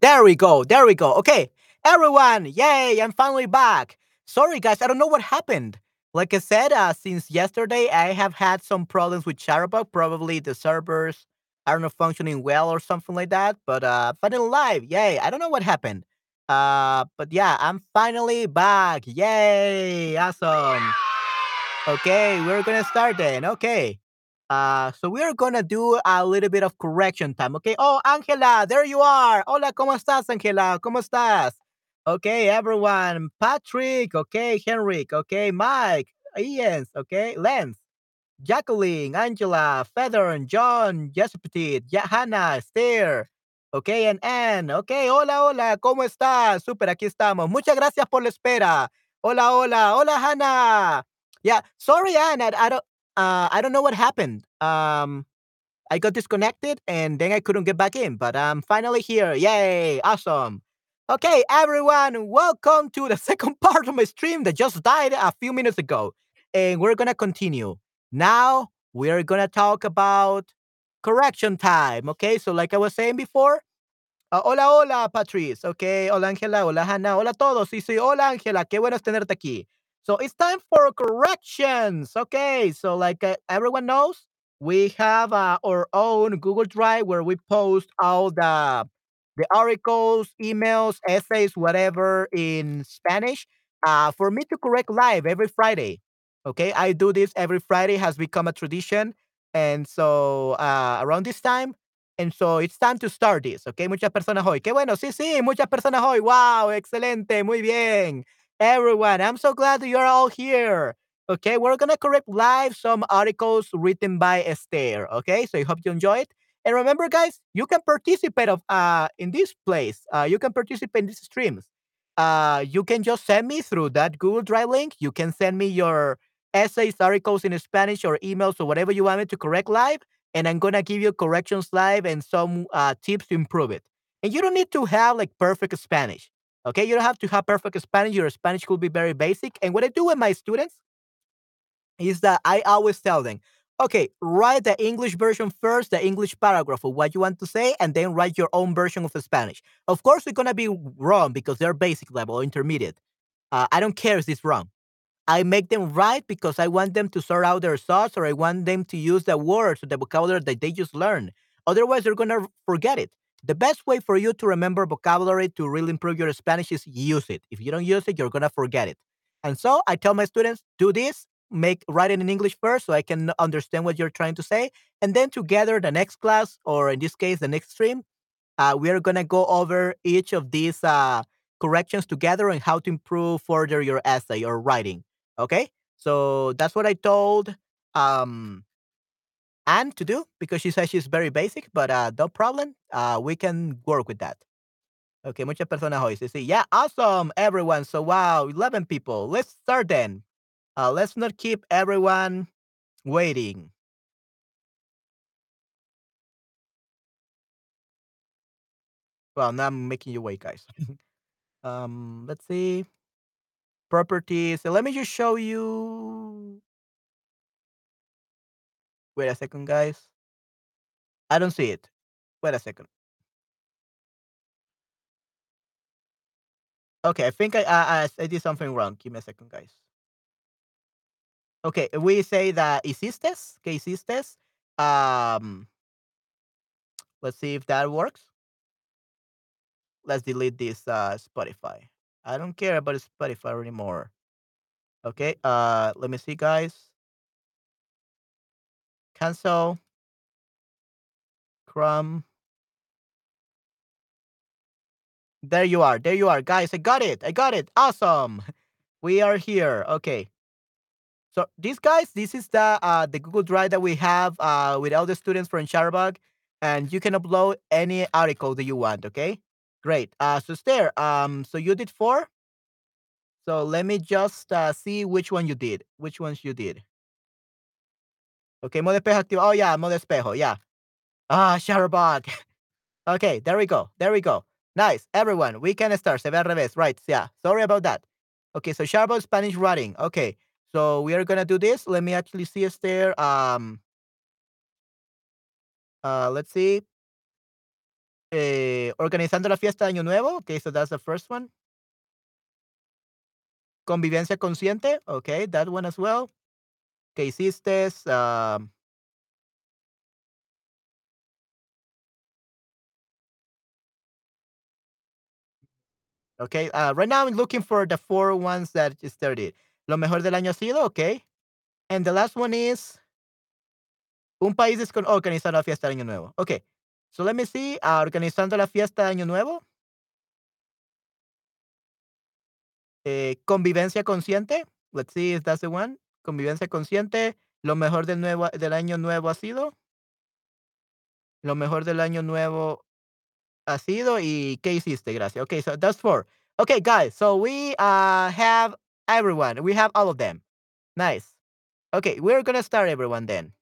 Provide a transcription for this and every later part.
There we go. There we go. Okay, everyone, yay! I'm finally back. Sorry, guys, I don't know what happened. Like I said, uh, since yesterday, I have had some problems with Chatterbug. Probably the servers are not functioning well or something like that. But uh, finally live, yay! I don't know what happened. Uh, but yeah, I'm finally back. Yay! Awesome. Okay, we're gonna start then. Okay. Uh, so we're gonna do a little bit of correction time. Okay. Oh, Angela, there you are. Hola, ¿cómo estás, Angela? ¿Cómo estás? Okay, everyone. Patrick. Okay, Henrik. Okay, Mike. Ian. Okay, Lance. Jacqueline, Angela, Feather, John, Jessica, Hannah, Esther. Okay, and Anne. Okay, hola, hola, ¿cómo estás? Super, aquí estamos. Muchas gracias por la espera. Hola, hola, hola, Hannah. Yeah, sorry, Anne. I, I don't, uh, I don't know what happened. Um, I got disconnected and then I couldn't get back in, but I'm finally here. Yay! Awesome. Okay, everyone, welcome to the second part of my stream that just died a few minutes ago. And we're gonna continue. Now we're gonna talk about correction time. Okay, so like I was saying before, uh, hola, hola, Patrice. Okay, hola, Angela. Hola, Hannah. Hola todos. Sí, sí, hola, Angela. Qué bueno es tenerte aquí. So it's time for corrections. Okay, so like uh, everyone knows, we have uh, our own Google Drive where we post all the the articles, emails, essays, whatever in Spanish. Uh, for me to correct live every Friday. Okay, I do this every Friday. Has become a tradition, and so uh, around this time. And so it's time to start this, okay? Muchas personas hoy. Qué bueno, sí, sí, muchas personas hoy. Wow, excelente, muy bien. Everyone, I'm so glad that you're all here. Okay, we're gonna correct live some articles written by Esther. Okay, so I hope you enjoy it. And remember, guys, you can participate of uh in this place. Uh, you can participate in these streams. Uh, you can just send me through that Google Drive link. You can send me your essays, articles in Spanish, or emails, or whatever you want me to correct live and I'm gonna give you corrections live and some uh, tips to improve it. And you don't need to have like perfect Spanish. Okay, you don't have to have perfect Spanish. Your Spanish could be very basic. And what I do with my students is that I always tell them, okay, write the English version first, the English paragraph of what you want to say, and then write your own version of the Spanish. Of course, it's gonna be wrong because they're basic level, intermediate. Uh, I don't care if it's wrong. I make them write because I want them to sort out their thoughts or I want them to use the words or the vocabulary that they just learned. Otherwise, they're going to forget it. The best way for you to remember vocabulary to really improve your Spanish is use it. If you don't use it, you're going to forget it. And so I tell my students, do this, make write it in English first so I can understand what you're trying to say. And then together, the next class, or in this case, the next stream, uh, we are going to go over each of these uh, corrections together and how to improve further your essay or writing. Okay, so that's what I told um Anne to do because she says she's very basic, but uh no problem. Uh we can work with that. Okay, muchas personas hoy. Sí, sí. Yeah, awesome, everyone. So wow, 11 people. Let's start then. Uh let's not keep everyone waiting. Well, now I'm making you wait, guys. um, let's see. Properties. So let me just show you. Wait a second, guys. I don't see it. Wait a second. Okay, I think I I, I did something wrong. Give me a second, guys. Okay, we say that hiciste, que hiciste. Um, let's see if that works. Let's delete this uh Spotify. I don't care about Spotify anymore. Okay, uh, let me see, guys. Cancel. Chrome. There you are. There you are, guys. I got it. I got it. Awesome. We are here. Okay. So these guys, this is the uh, the Google Drive that we have uh, with all the students from Chatterbug, and you can upload any article that you want. Okay, great. Uh, so there. Um, so you did four. So let me just uh, see which one you did. Which ones you did. Okay, modo espejo activo. Oh yeah, modo espejo. Yeah. Ah, Chatterbug. okay, there we go. There we go. Nice, everyone. We can start. Se ve al revés. Right. Yeah. Sorry about that. Okay, so Chatterbug Spanish writing. Okay. So we are gonna do this. Let me actually see us there. Um, uh, let's see. Eh, organizando la fiesta de Año Nuevo. Okay, so that's the first one. Convivencia consciente. Okay, that one as well. ¿Qué hiciste? Um, okay, uh, right now I'm looking for the four ones that you started. Lo mejor del año ha sido, okay. And the last one is un país descon organizando la fiesta de Año Nuevo. Okay, so let me see. Uh, organizando la fiesta de Año Nuevo. Eh, convivencia consciente. Let's see if that's the one. Convivencia consciente. Lo mejor del nuevo del año nuevo ha sido. Lo mejor del año nuevo ha sido y ¿qué hiciste? Gracias. Okay, so that's four. Okay, guys. So we uh have everyone. We have all of them. Nice. Okay, we're gonna start everyone then.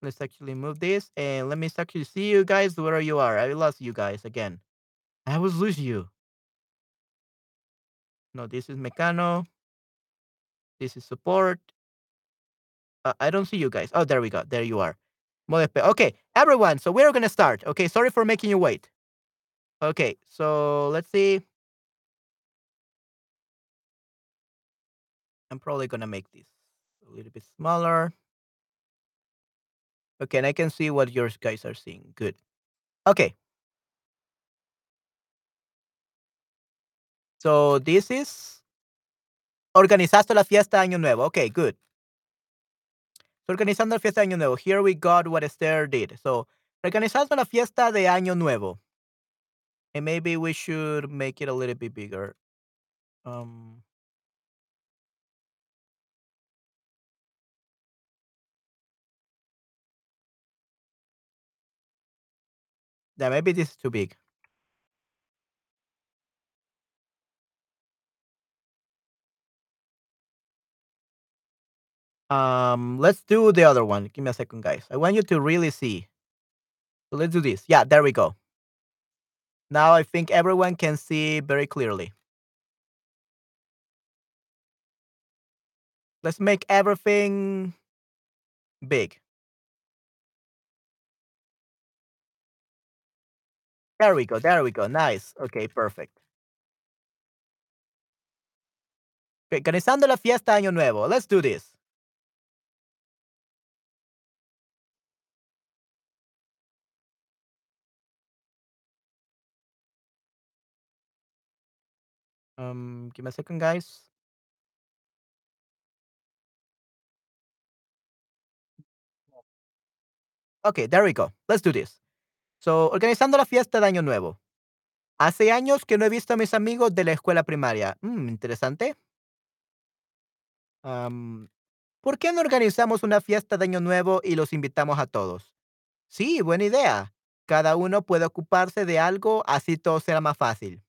Let's actually move this and let me actually see you guys where you are. I lost you guys again. I was lose you. No, this is Mecano. This is support. Uh, I don't see you guys. Oh, there we go. There you are. Okay, everyone. So we're gonna start. Okay, sorry for making you wait. Okay, so let's see. I'm probably gonna make this a little bit smaller. Okay, and I can see what yours guys are seeing. Good. Okay. So this is organizaste la fiesta de Año Nuevo. Okay, good. So, organizando la fiesta de Año Nuevo. Here we got what Esther did. So, organizando la fiesta de Año Nuevo. And maybe we should make it a little bit bigger. Um, yeah, maybe this is too big. Um, let's do the other one. Give me a second, guys. I want you to really see. So let's do this. Yeah, there we go. Now I think everyone can see very clearly. Let's make everything big. There we go. There we go. Nice. Okay, perfect. Organizando la fiesta Año Nuevo. Let's do this. Um, give me a second, guys. Okay, there we go. Let's do this. So, organizando la fiesta de Año Nuevo. Hace años que no he visto a mis amigos de la escuela primaria. Mm, interesante. Um, ¿Por qué no organizamos una fiesta de Año Nuevo y los invitamos a todos? Sí, buena idea. Cada uno puede ocuparse de algo, así todo será más fácil.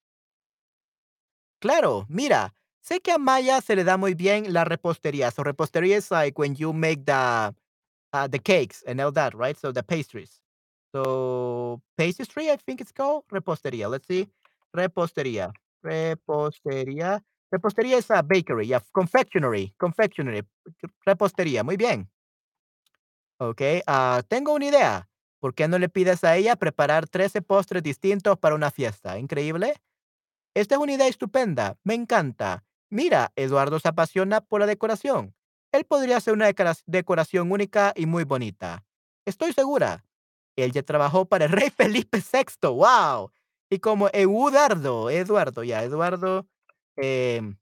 Claro, mira, sé que a Maya se le da muy bien la repostería. So repostería is like when you make the uh, the cakes and all that, right? So the pastries. So pastry, I think it's called repostería. Let's see, repostería, repostería. Repostería is a bakery, yeah, confectionery, confectionery, repostería. Muy bien. Ok, ah, tengo una idea. ¿Por qué no le pides a ella preparar 13 postres distintos para una fiesta? Increíble. Esta es una idea estupenda. Me encanta. Mira, Eduardo se apasiona por la decoración. Él podría hacer una decora- decoración única y muy bonita. Estoy segura. Él ya trabajó para el rey Felipe VI. ¡Wow! Y como Eduardo, Eduardo, ya, Eduardo, em,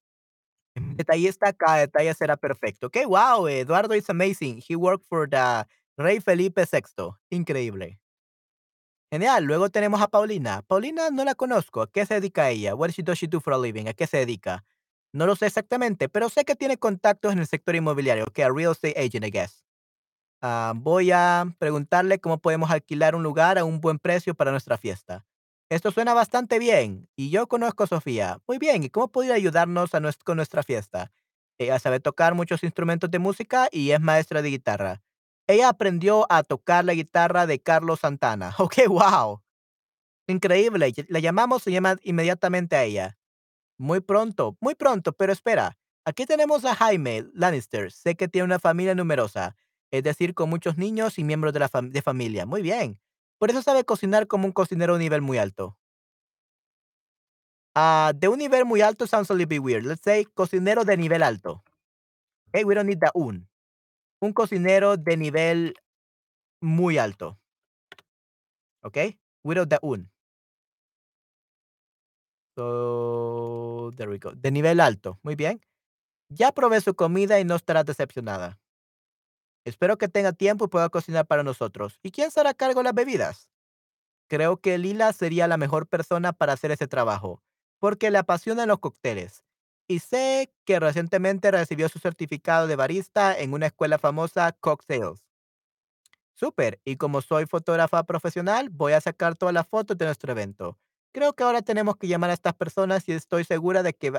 detallista, cada detalle será perfecto. Ok, wow, Eduardo is amazing. He worked for the rey Felipe VI. Increíble. Genial. Luego tenemos a Paulina. Paulina no la conozco. ¿A qué se dedica ella? What does she do for a living? ¿A qué se dedica? No lo sé exactamente, pero sé que tiene contactos en el sector inmobiliario. Ok, a real estate agent, I guess. Ah, voy a preguntarle cómo podemos alquilar un lugar a un buen precio para nuestra fiesta. Esto suena bastante bien. Y yo conozco a Sofía. Muy bien. ¿Y cómo podría ayudarnos a nues- con nuestra fiesta? Ella sabe tocar muchos instrumentos de música y es maestra de guitarra. Ella aprendió a tocar la guitarra de Carlos Santana. Ok, wow. Increíble. La llamamos y llama inmediatamente a ella. Muy pronto, muy pronto, pero espera. Aquí tenemos a Jaime Lannister. Sé que tiene una familia numerosa, es decir, con muchos niños y miembros de la de familia. Muy bien. Por eso sabe cocinar como un cocinero de nivel muy alto. Ah, de un nivel muy alto sounds a little bit weird. Let's say cocinero de nivel alto. Hey, we don't need the un. Un cocinero de nivel muy alto. Okay? Without the un. So, there we go. De nivel alto. Muy bien. Ya probé su comida y no estarás decepcionada. Espero que tenga tiempo y pueda cocinar para nosotros. ¿Y quién será cargo de las bebidas? Creo que Lila sería la mejor persona para hacer ese trabajo, porque le apasionan los cócteles. Y sé que recientemente recibió su certificado de barista en una escuela famosa, Cocktails. Súper, y como soy fotógrafa profesional, voy a sacar todas las fotos de nuestro evento. Creo que ahora tenemos que llamar a estas personas y estoy segura de que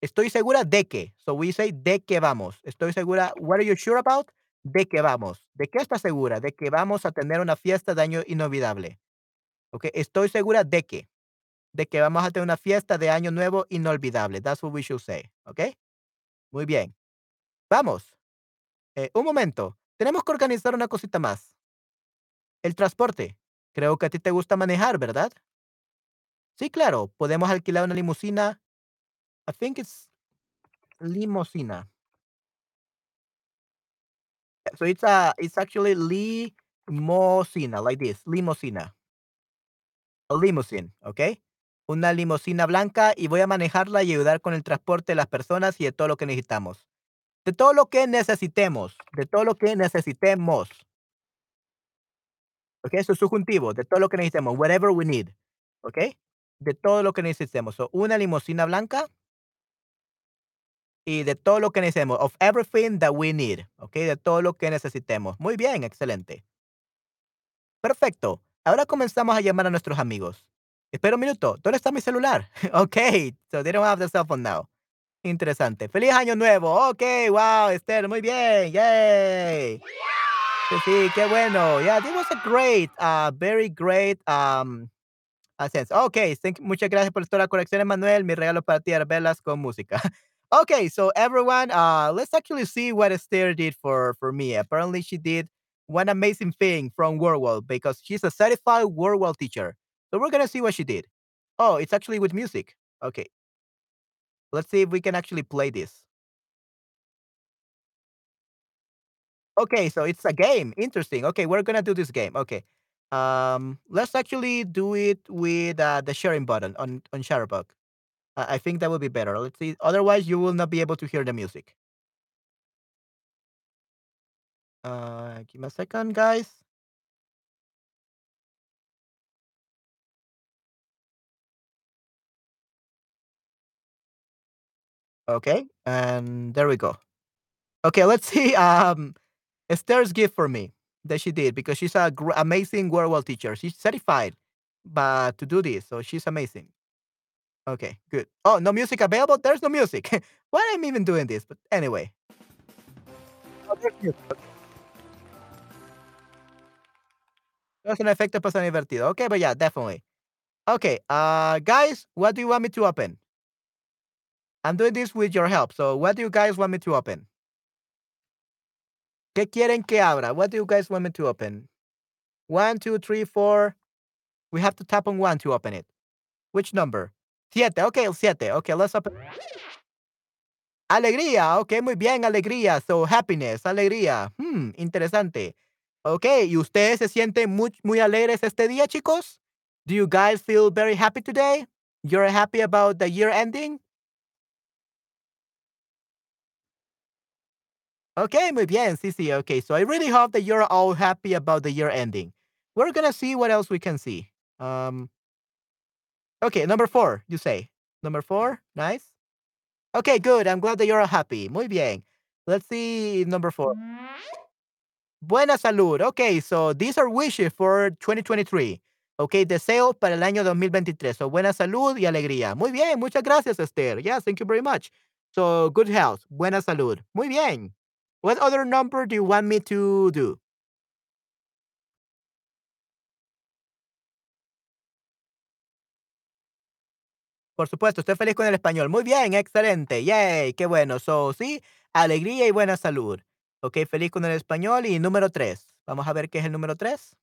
estoy segura de que, so we say de que vamos. Estoy segura, what are you sure about? De que vamos. ¿De qué estás segura? De que vamos a tener una fiesta de año inolvidable. Ok, estoy segura de que, de que vamos a tener una fiesta de año nuevo inolvidable. That's what we should say. Ok, muy bien. Vamos. Eh, un momento. Tenemos que organizar una cosita más. El transporte. Creo que a ti te gusta manejar, ¿verdad? Sí, claro. Podemos alquilar una limusina. I think it's limusina. So it's a, it's actually limosina, like this, limosina. A limousine, ¿ok? Una limusina blanca y voy a manejarla y ayudar con el transporte de las personas y de todo lo que necesitamos. De todo lo que necesitemos, de todo lo que necesitemos. ¿Ok? Eso es subjuntivo, de todo lo que necesitemos, whatever we need. ¿Ok? De todo lo que necesitemos. So, una limusina blanca y de todo lo que necesitemos. Of everything that we need. ¿Ok? De todo lo que necesitemos. Muy bien, excelente. Perfecto. Ahora comenzamos a llamar a nuestros amigos. Espera un minuto. ¿Dónde está mi celular? ok. So they don't have the cell phone now. Interesante. ¡Feliz año nuevo! Ok, wow, Esther, muy bien. Yay. Sí, qué bueno. Yeah, this was a great, uh, very great um, sense. Okay, thank, muchas gracias por toda la corrección, Emanuel. Mi regalo para ti, Arbelas, con música. okay, so everyone, uh, let's actually see what Esther did for, for me. Apparently, she did one amazing thing from WordWall because she's a certified WordWall teacher. So we're going to see what she did. Oh, it's actually with music. Okay. Let's see if we can actually play this. Okay, so it's a game. Interesting. Okay, we're gonna do this game. Okay. Um, let's actually do it with uh, the sharing button on on Chatterbug. I I think that would be better. Let's see. Otherwise, you will not be able to hear the music. Uh, give me a second, guys. Okay, and there we go. Okay, let's see. Um, Esther's gift for me that she did because she's a gr- amazing Wordwall teacher. She's certified, but to do this, so she's amazing. Okay, good. Oh, no music available? There's no music. Why am I even doing this? But anyway. Oh, there's un efecto personal divertido. Okay, but yeah, definitely. Okay, uh, guys, what do you want me to open? I'm doing this with your help. So, what do you guys want me to open? ¿Qué quieren que abra? What do you guys want me to open? One, two, three, four. We have to tap on one to open it. Which number? Siete. Okay, siete. Okay, let's open. Alegría. Okay, muy bien, alegría. So, happiness, alegría. Hmm, interesante. Okay, ¿y ustedes se sienten muy, muy alegres este día, chicos? Do you guys feel very happy today? You're happy about the year ending? Okay, muy bien. Sí. Okay, so I really hope that you're all happy about the year ending. We're gonna see what else we can see. Um. Okay, number four. You say number four. Nice. Okay, good. I'm glad that you're all happy. Muy bien. Let's see number four. Buena salud. Okay, so these are wishes for 2023. Okay, deseo para el año 2023. So buena salud y alegría. Muy bien. Muchas gracias, Esther. Yes, thank you very much. So good health. Buena salud. Muy bien. What other number do you want me to do? Por supuesto, estoy feliz con el español. Muy bien, excelente. Yay, qué bueno. So, sí, alegría y buena salud. Ok, feliz con el español. Y número tres. Vamos a ver qué es el número tres.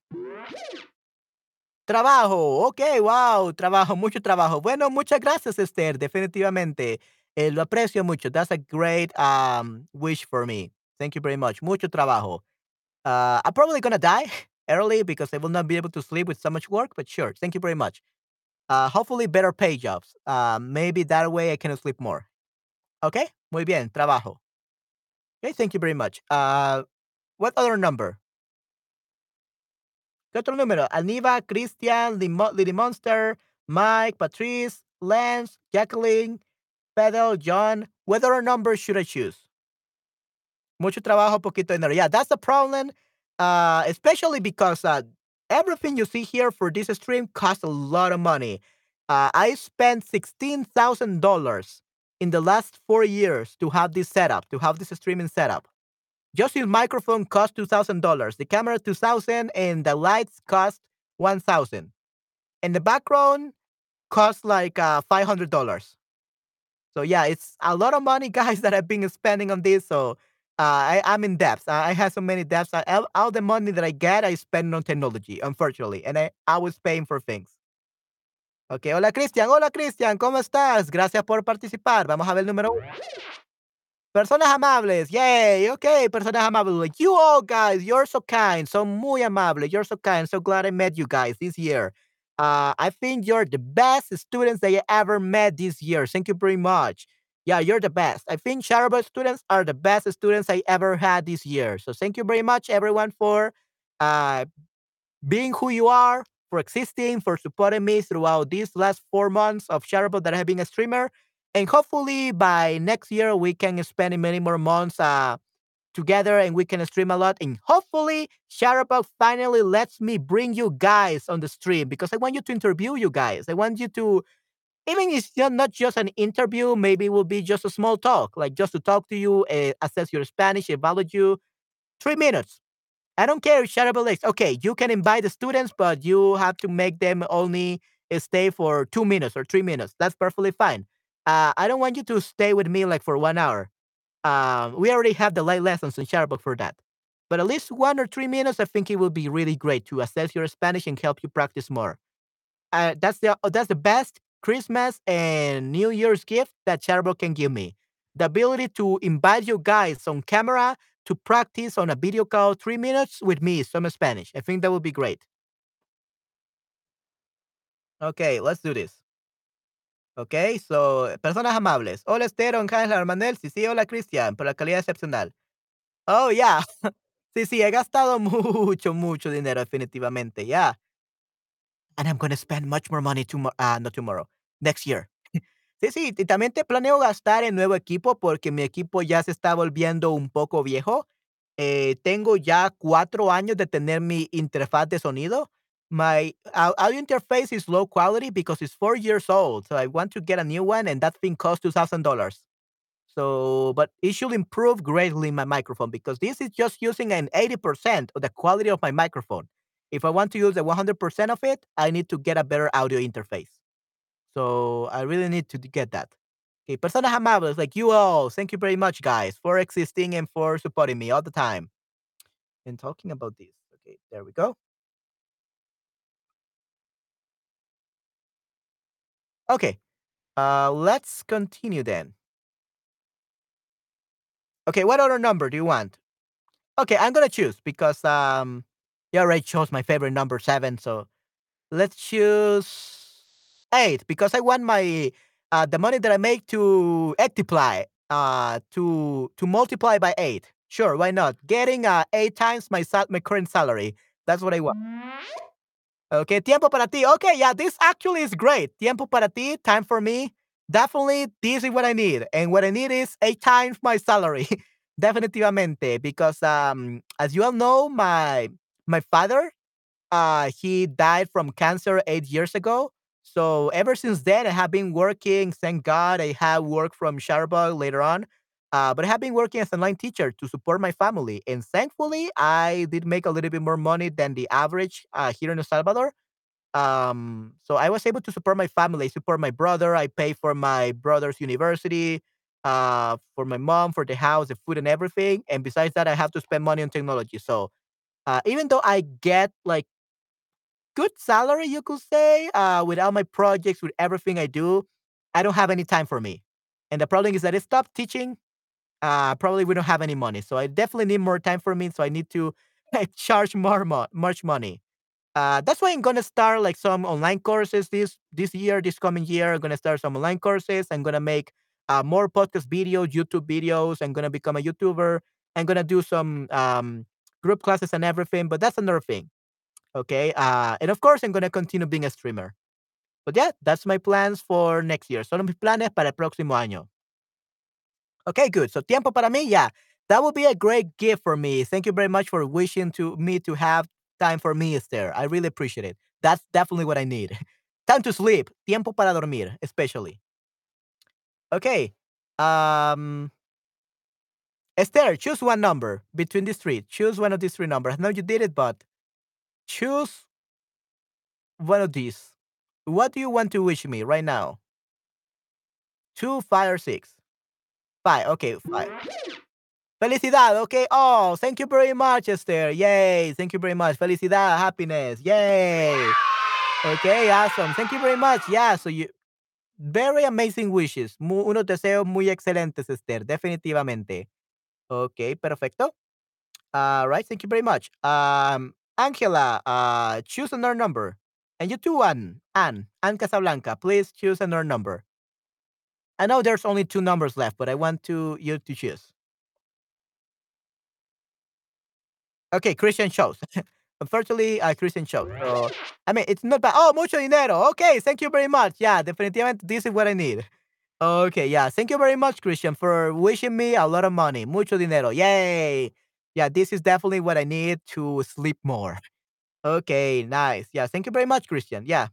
Trabajo, okey, wow, trabajo, mucho trabajo. Bueno, muchas gracias, Esther, definitivamente, eh, lo aprecio mucho. That's a great, um, wish for me. Thank you very much. Mucho trabajo. Uh, I'm probably gonna die early because I will not be able to sleep with so much work, but sure, thank you very much. Uh, hopefully better pay jobs. Uh, maybe that way I can sleep more. Okay, muy bien, trabajo. Okay, thank you very much. Uh, what other number? ¿Qué otro número? Aniva, Christian, Lily Monster, Mike, Patrice, Lance, Jacqueline, Pedal, John. What other number should I choose? Mucho trabajo, poquito dinero. Yeah, that's the problem. Uh, especially because uh, everything you see here for this stream costs a lot of money. Uh, I spent $16,000 in the last four years to have this setup, to have this streaming setup. Just his microphone cost $2,000, the camera 2000 and the lights cost 1000 And the background cost like uh, $500. So yeah, it's a lot of money, guys, that I've been spending on this. So uh, I, I'm in debts. I, I have so many debts. I, all all the money that I get, I spend on technology, unfortunately. And I, I was paying for things. Okay, hola Cristian, hola Cristian, ¿cómo estás? Gracias por participar. Vamos a ver el número uno. Personas amables, yay, okay, personas amables. Like you all guys, you're so kind, so muy amable. You're so kind. So glad I met you guys this year. Uh, I think you're the best students that I ever met this year. Thank you very much. Yeah, you're the best. I think Chatterbug students are the best students I ever had this year. So thank you very much, everyone, for uh, being who you are, for existing, for supporting me throughout these last four months of Chatterbug that I have been a streamer. And hopefully by next year we can spend many more months uh, together and we can stream a lot. And hopefully Chatterbug finally lets me bring you guys on the stream because I want you to interview you guys. I want you to even if it's not, just an interview, maybe it will be just a small talk, like just to talk to you, uh, assess your Spanish, evaluate you. Three minutes. I don't care if Shareable Lakes. Okay, you can invite the students, but you have to make them only stay for two minutes or three minutes. That's perfectly fine. Uh, I don't want you to stay with me like for one hour. Um, we already have the light lessons in Chatterbug for that. But at least one or three minutes, I think it will be really great to assess your Spanish and help you practice more. Uh, that's the uh, that's the best Christmas and New Year's gift that Chatterbug can give me. The ability to invite you guys on camera to practice on a video call three minutes with me some Spanish. I think that would be great. Okay, let's do this. Okay, so, personas amables. Hola, Esther, Ángel Armanel. Sí, sí, hola, Cristian, por la calidad excepcional. Oh, yeah. Sí, sí, he gastado mucho, mucho dinero, definitivamente, yeah. And I'm gonna spend much more money tomorrow, ah, not tomorrow, next year. Sí, sí, y también te planeo gastar en nuevo equipo, porque mi equipo ya se está volviendo un poco viejo. Eh, tengo ya 4 años de tener mi interfaz de sonido. My au audio interface is low quality because it's 4 years old, so I want to get a new one, and that thing costs $2,000. So, but it should improve greatly my microphone because this is just using an 80% of the quality of my microphone. If I want to use the 100% of it, I need to get a better audio interface. So I really need to get that. Okay, personas amables like you all, thank you very much, guys, for existing and for supporting me all the time. And talking about this, okay, there we go. Okay, uh, let's continue then. Okay, what other number do you want? Okay, I'm gonna choose because um, you already chose my favorite number seven, so let's choose eight because I want my uh the money that I make to multiply uh to to multiply by eight. Sure, why not? Getting uh eight times my sal- my current salary. That's what I want. Okay, tiempo para ti. Okay, yeah, this actually is great. Tiempo para ti, time for me. Definitely, this is what I need, and what I need is eight times my salary. Definitivamente, because um, as you all know, my my father uh, he died from cancer eight years ago. So ever since then, I have been working. Thank God, I have worked from Chatterbug later on. Uh, but I have been working as an online teacher to support my family, and thankfully, I did make a little bit more money than the average uh, here in El Salvador. Um, so I was able to support my family, support my brother. I pay for my brother's university, uh, for my mom, for the house, the food, and everything. And besides that, I have to spend money on technology. So uh, even though I get like good salary, you could say. Uh, with all my projects, with everything I do, I don't have any time for me. And the problem is that I stopped teaching. Uh, probably we don't have any money, so I definitely need more time for me. So I need to like, charge more, mo- much money. Uh, that's why I'm gonna start like some online courses this this year, this coming year. I'm gonna start some online courses. I'm gonna make uh, more podcast videos, YouTube videos. I'm gonna become a YouTuber. I'm gonna do some um, group classes and everything. But that's another thing. Okay. Uh, and of course, I'm gonna continue being a streamer. But yeah, that's my plans for next year. Son mis planes para el próximo año. Okay, good. So tiempo para mí, yeah. That would be a great gift for me. Thank you very much for wishing to me to have time for me, Esther. I really appreciate it. That's definitely what I need. time to sleep. Tiempo para dormir, especially. Okay. Um Esther, choose one number between these three. Choose one of these three numbers. I know you did it, but choose one of these. What do you want to wish me right now? Two, five, or six? Five. Okay, five. Felicidad. Okay. Oh, thank you very much, Esther. Yay. Thank you very much. Felicidad. Happiness. Yay. Okay, awesome. Thank you very much. Yeah, so you very amazing wishes. Mu- unos deseos muy excelentes, Esther. Definitivamente. Okay, perfecto. All right. Thank you very much. Um, Angela, uh, choose another number. And you too, Anne. Anne. Anne Casablanca. Please choose another number. I know there's only two numbers left, but I want to you to choose. Okay, Christian shows. Unfortunately, uh, Christian shows. So, I mean, it's not bad. Oh, mucho dinero. Okay, thank you very much. Yeah, definitivamente, this is what I need. Okay, yeah, thank you very much, Christian, for wishing me a lot of money. Mucho dinero. Yay. Yeah, this is definitely what I need to sleep more. Okay, nice. Yeah, thank you very much, Christian. Yeah.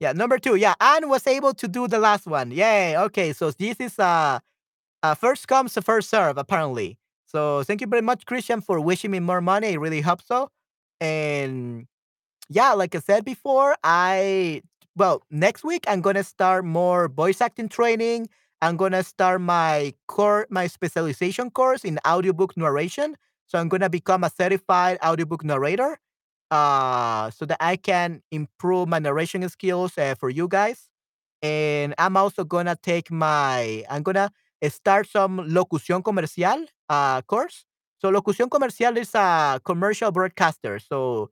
Yeah, number two. Yeah, Anne was able to do the last one. Yay. Okay, so this is uh, uh first comes, first serve, apparently. So thank you very much, Christian, for wishing me more money. It really helps so. And yeah, like I said before, I well, next week I'm gonna start more voice acting training. I'm gonna start my core my specialization course in audiobook narration. So I'm gonna become a certified audiobook narrator. Uh so that I can improve my narration skills uh, for you guys. And I'm also gonna take my I'm gonna start some locución comercial uh course. So locución comercial is a commercial broadcaster. So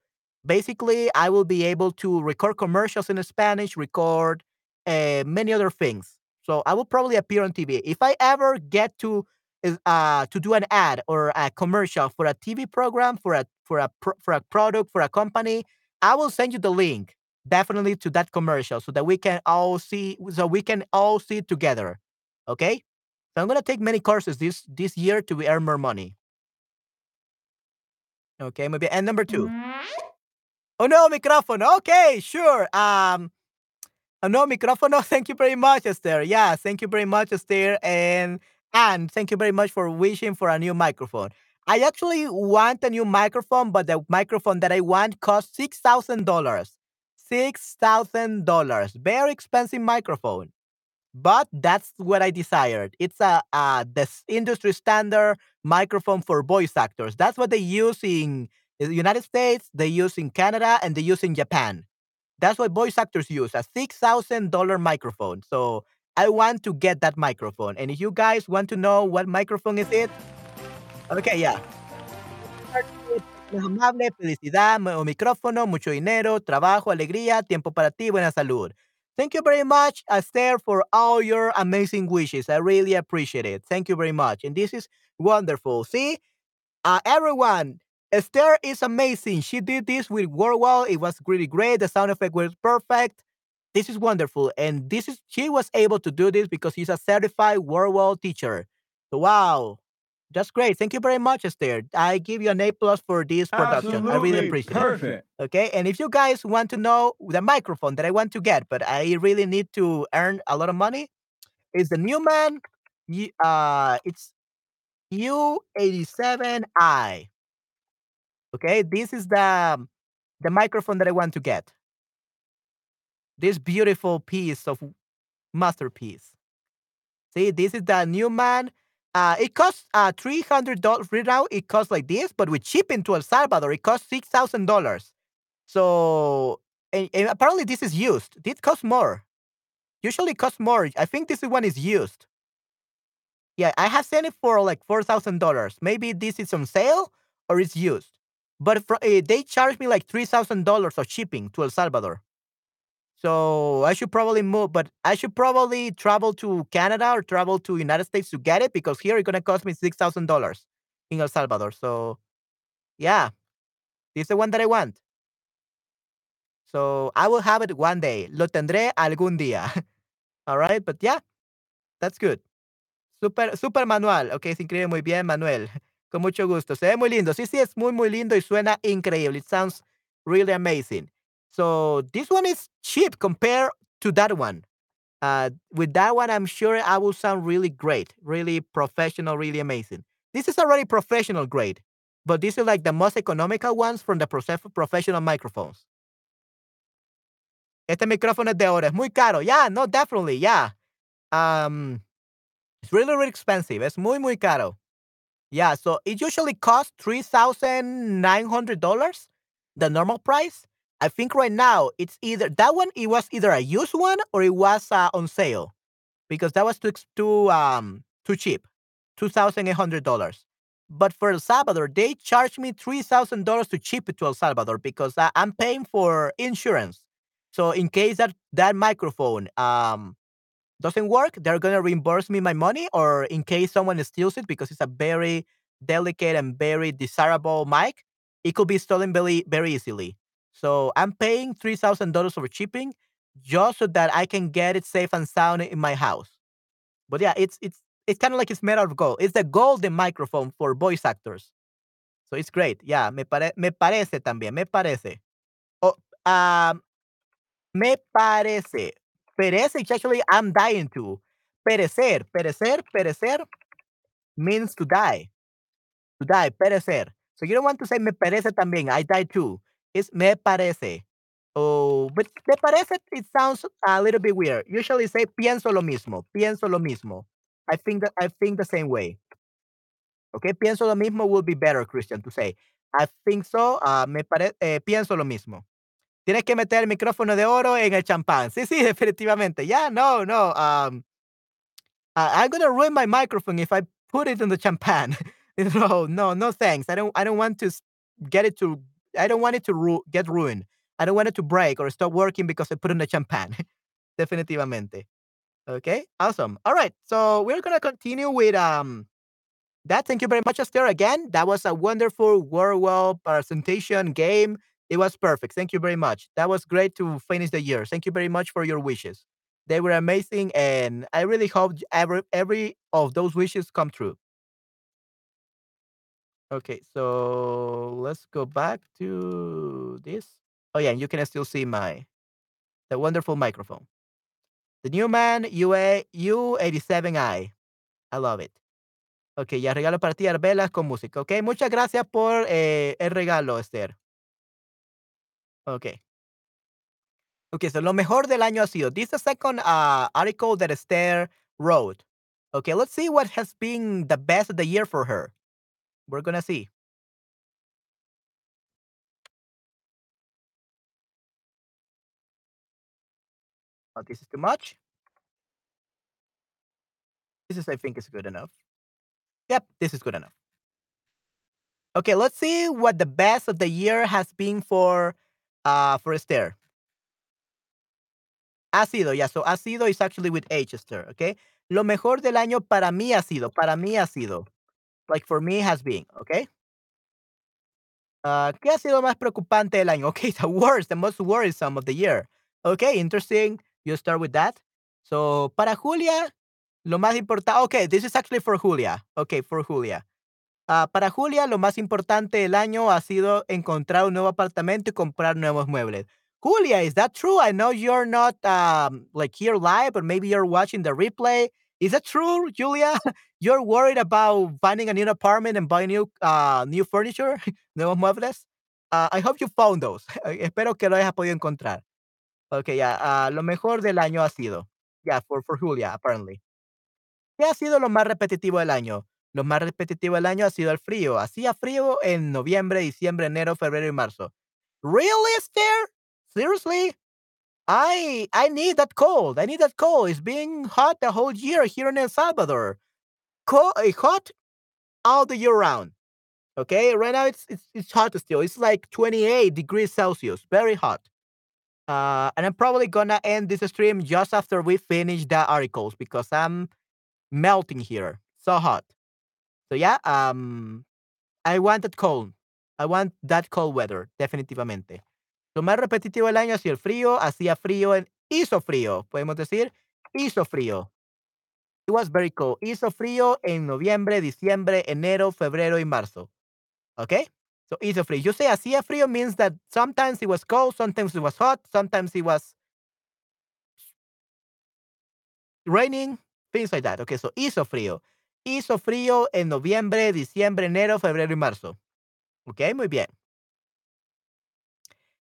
basically I will be able to record commercials in Spanish, record uh, many other things. So I will probably appear on TV. If I ever get to uh to do an ad or a commercial for a TV program for a for a for a product for a company, I will send you the link definitely to that commercial so that we can all see so we can all see it together. Okay? So I'm gonna take many courses this this year to earn more money. Okay, maybe and number two. Oh no, micrófono. Okay, sure. Um oh, no. Thank you very much, Esther. Yeah, thank you very much, Esther. And and thank you very much for wishing for a new microphone. I actually want a new microphone, but the microphone that I want costs six thousand dollars. Six thousand dollars. Very expensive microphone. But that's what I desired. It's a uh this industry standard microphone for voice actors. That's what they use in the United States, they use in Canada, and they use in Japan. That's what voice actors use, a six thousand dollar microphone. So I want to get that microphone. And if you guys want to know what microphone is it, okay, yeah. Amable, felicidad, micrófono, mucho dinero, trabajo, alegría, tiempo para ti, buena salud. Thank you very much, Esther, for all your amazing wishes. I really appreciate it. Thank you very much. And this is wonderful. See, uh, everyone, Esther is amazing. She did this with Wordwall. It was really great. The sound effect was perfect. This is wonderful. And this is she was able to do this because she's a certified Wordwall teacher. So wow. That's great. Thank you very much, Esther. I give you an A plus for this production. I really Absolutely appreciate it. perfect. Okay. And if you guys want to know the microphone that I want to get, but I really need to earn a lot of money, is the Neumann. Uh, it's U87i. Okay. This is the the microphone that I want to get. This beautiful piece of masterpiece. See, this is the Neumann. Uh, it costs uh three hundred dollars right now. It costs like this, but with shipping to El Salvador, it costs six thousand dollars. So and, and apparently this is used. It costs more. Usually it costs more. I think this one is used. Yeah, I have seen it for like four thousand dollars. Maybe this is on sale or it's used. But uh, they charge me like three thousand dollars of shipping to El Salvador. So I should probably move, but I should probably travel to Canada or travel to United States to get it because here it's gonna cost me six thousand dollars in El Salvador. So yeah, this is the one that I want. So I will have it one day. Lo tendré algún día. All right, but yeah, that's good. Super, super manual. Ok, se inscribe muy bien, Manuel. Con mucho gusto. Se ve muy lindo. Sí, sí, es muy, muy lindo y suena increíble. It sounds really amazing. So this one is cheap compared to that one. Uh, with that one, I'm sure I will sound really great, really professional, really amazing. This is already professional grade, but these are like the most economical ones from the profe- professional microphones. Este micrófono es de oro, es muy caro. Yeah, no, definitely, yeah. Um, it's really, really expensive. Es muy, muy caro. Yeah, so it usually costs three thousand nine hundred dollars, the normal price. I think right now it's either that one. It was either a used one or it was uh, on sale because that was too too um too cheap, two thousand eight hundred dollars. But for El Salvador, they charged me three thousand dollars to ship it to El Salvador because I, I'm paying for insurance. So in case that that microphone um doesn't work, they're gonna reimburse me my money, or in case someone steals it because it's a very delicate and very desirable mic, it could be stolen very very easily. So I'm paying three thousand dollars for shipping just so that I can get it safe and sound in my house. But yeah, it's it's it's kind of like it's made out of gold. It's the golden microphone for voice actors. So it's great. Yeah, me, pare me parece también, me parece. Oh, um, me parece. Perece actually I'm dying to. Perecer, perecer, perecer means to die. To die, perecer. So you don't want to say me parece también. I die too. It's me parece. Oh, but me parece it sounds a little bit weird. Usually say pienso lo mismo. Pienso lo mismo. I think that I think the same way. Okay, pienso lo mismo will be better, Christian, to say. I think so. Uh, me pare eh, pienso lo mismo. Tienes que meter el micrófono de oro en el champán. Sí, sí, definitivamente. Yeah, no, no. Um, I'm gonna ruin my microphone if I put it in the champagne. no, no, no, thanks. I don't. I don't want to get it to. I don't want it to ru- get ruined. I don't want it to break or stop working because I put in the champagne. Definitivamente. Okay, awesome. All right, so we're gonna continue with um that. Thank you very much, Esther. Again, that was a wonderful World presentation game. It was perfect. Thank you very much. That was great to finish the year. Thank you very much for your wishes. They were amazing, and I really hope every every of those wishes come true. Okay, so let's go back to this. Oh yeah, you can still see my the wonderful microphone. The Neumann UA U87i. I love it. Ok, ya regalo para ti Arbelas con música. Ok, muchas gracias por eh, el regalo, Esther. Ok. Ok, so lo mejor del año ha sido. This is the second uh, article that Esther wrote. Okay, let's see what has been the best of the year for her. We're gonna see. Oh, this is too much. This is, I think, is good enough. Yep, this is good enough. Okay, let's see what the best of the year has been for uh for. Ha sido, yeah. So ha sido is actually with H. Okay. Lo mejor del año para mí ha sido. Para mí ha sido. Like for me has been. Okay. Uh, ¿Qué ha sido más preocupante del año? Okay, the worst, the most worrisome of the year. Okay, interesting. You start with that. So, para Julia, lo más importante. Okay, this is actually for Julia. Okay, for Julia. Ah, para Julia, lo más importante del año ha sido encontrar un nuevo apartamento y comprar nuevos muebles. Julia, is that true? I know you're not um, like here live, but maybe you're watching the replay. Is that true, Julia? You're worried about finding a new apartment and buying new uh, new furniture, nuevos muebles. Uh, I hope you found those. Espero que lo hayas podido encontrar. Okay, ya. ah, lo mejor del año ha sido. Yeah, for, for Julia, apparently. ¿Qué ha sido lo más repetitivo del año? Lo más repetitivo del año ha sido el frío. Hacía frío en noviembre, diciembre, enero, febrero y marzo. Really, Esther? Seriously? I I need that cold. I need that cold. It's being hot the whole year here in El Salvador. Cold, uh, hot all the year round. Okay, right now it's it's it's hot still. It's like 28 degrees Celsius, very hot. Uh, and I'm probably gonna end this stream just after we finish the articles because I'm melting here. So hot. So yeah, um, I want that cold. I want that cold weather, definitivamente. Lo más repetitivo del año hacía el frío, hacía frío, en, hizo frío, podemos decir, hizo frío. It was very cold. Hizo frío en noviembre, diciembre, enero, febrero y marzo. Okay? So hizo frío. You say hacía frío means that sometimes it was cold, sometimes it was hot, sometimes it was raining, things like that. Okay, so hizo frío. Hizo frío en noviembre, diciembre, enero, febrero y marzo. Ok, muy bien.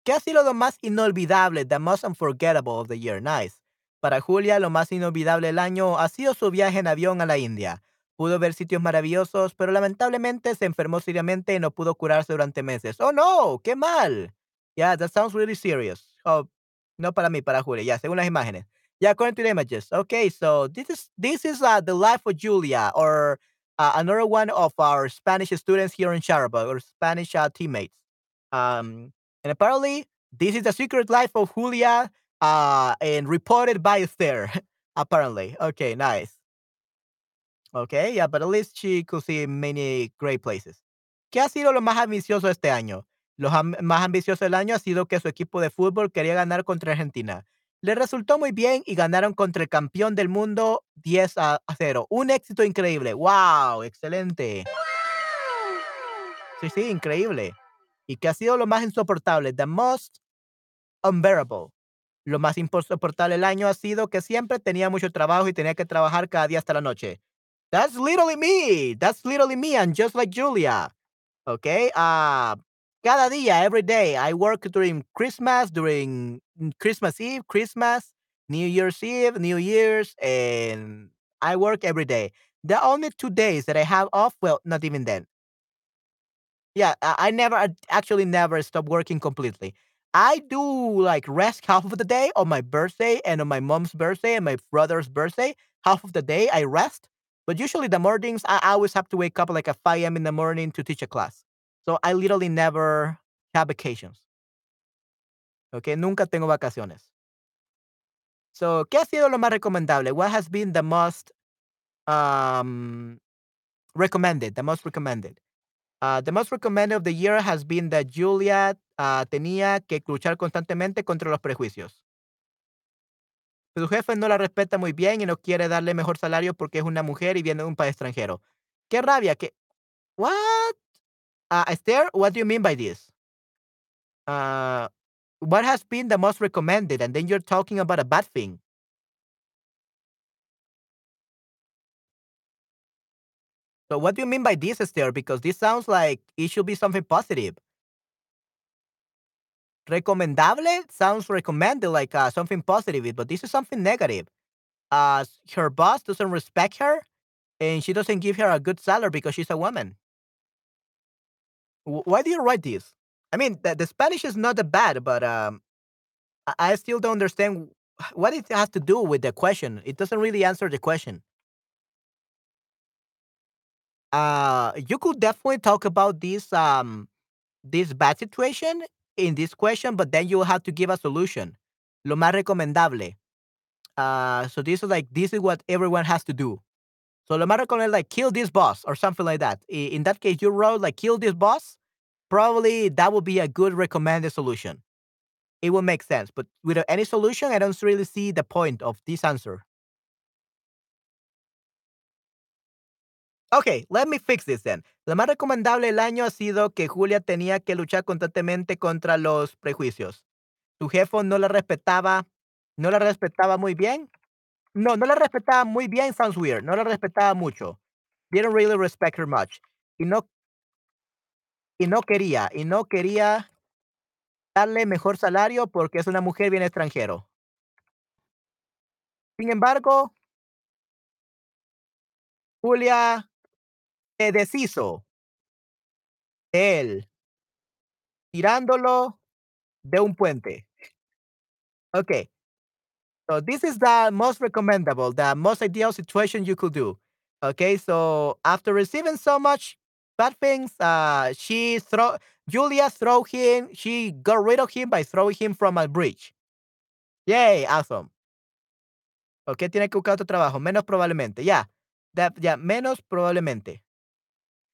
¿Qué ha sido lo más inolvidable, the most unforgettable of the year? Nice. Para Julia, lo más inolvidable del año ha sido su viaje en avión a la India. Pudo ver sitios maravillosos, pero lamentablemente se enfermó seriamente y no pudo curarse durante meses. ¡Oh, no! ¡Qué mal! Yeah, that sounds really serious. Oh, no para mí, para Julia. Ya, según las imágenes. Yeah, according to the images. Okay, so this is this is uh, the life of Julia, or uh, another one of our Spanish students here in Chatterbug, or Spanish uh, teammates. Um, and apparently, this is the secret life of Julia, uh, and reported by Esther. apparently, okay, nice. Okay, yeah, but at least she could see many great places. ¿Qué ha sido lo más ambicioso este año? Lo más ambicioso del año ha sido que su equipo de fútbol quería ganar contra Argentina. Le resultó muy bien y ganaron contra el campeón del mundo 10 a 0. Un éxito increíble. ¡Wow! Excelente. Sí, sí, increíble. ¿Y qué ha sido lo más insoportable? The most unbearable. Lo más insoportable del año ha sido que siempre tenía mucho trabajo y tenía que trabajar cada día hasta la noche. That's literally me. That's literally me. And just like Julia. Okay. Uh, cada día, every day. I work during Christmas, during mm, Christmas Eve, Christmas, New Year's Eve, New Year's, and I work every day. The only two days that I have off, well, not even then. Yeah, I, never, actually never stop working completely. I do like rest half of the day on my birthday and on my mom's birthday and my brother's birthday. Half of the day I rest but usually the mornings, I always have to wake up like at 5 a.m. in the morning to teach a class. So I literally never have vacations. Okay, nunca tengo vacaciones. So, ¿qué ha sido lo más recomendable? What has been the most um, recommended? The most recommended. Uh, the most recommended of the year has been that Julia uh, tenía que luchar constantemente contra los prejuicios. Su jefe no la respeta muy bien y no quiere darle mejor salario porque es una mujer y viene de un país extranjero. Qué rabia, que What? Uh, Esther, what do you mean by this? Uh, what has been the most recommended? And then you're talking about a bad thing. So what do you mean by this, Esther? Because this sounds like it should be something positive. Recomendable sounds recommended like uh, something positive, but this is something negative. Uh, her boss doesn't respect her, and she doesn't give her a good salary because she's a woman. Why do you write this? I mean, the, the Spanish is not that bad, but um, I, I still don't understand what it has to do with the question. It doesn't really answer the question. Uh, you could definitely talk about this um this bad situation in this question, but then you have to give a solution. Lo más recomendable. Uh, so this is like this is what everyone has to do. So lo más recomendable like kill this boss or something like that. In that case, you wrote like kill this boss. Probably that would be a good recommended solution. It would make sense, but without any solution, I don't really see the point of this answer. Okay, let me fix this then. Lo más recomendable del año ha sido que Julia tenía que luchar constantemente contra los prejuicios. Su jefe no la respetaba, no la respetaba muy bien. No, no la respetaba muy bien, sounds weird. No la respetaba mucho. Didn't really respect her much. Y no, y no quería, y no quería darle mejor salario porque es una mujer bien extranjero. Sin embargo, Julia se deshizo de él, tirándolo de un puente. Okay. So this is the most recommendable, the most ideal situation you could do. Okay, so after receiving so much bad things, uh, she throw Julia throw him. She got rid of him by throwing him from a bridge. Yay, awesome. Okay, tiene que buscar otro trabajo. Menos probablemente. Yeah, that yeah, menos probablemente.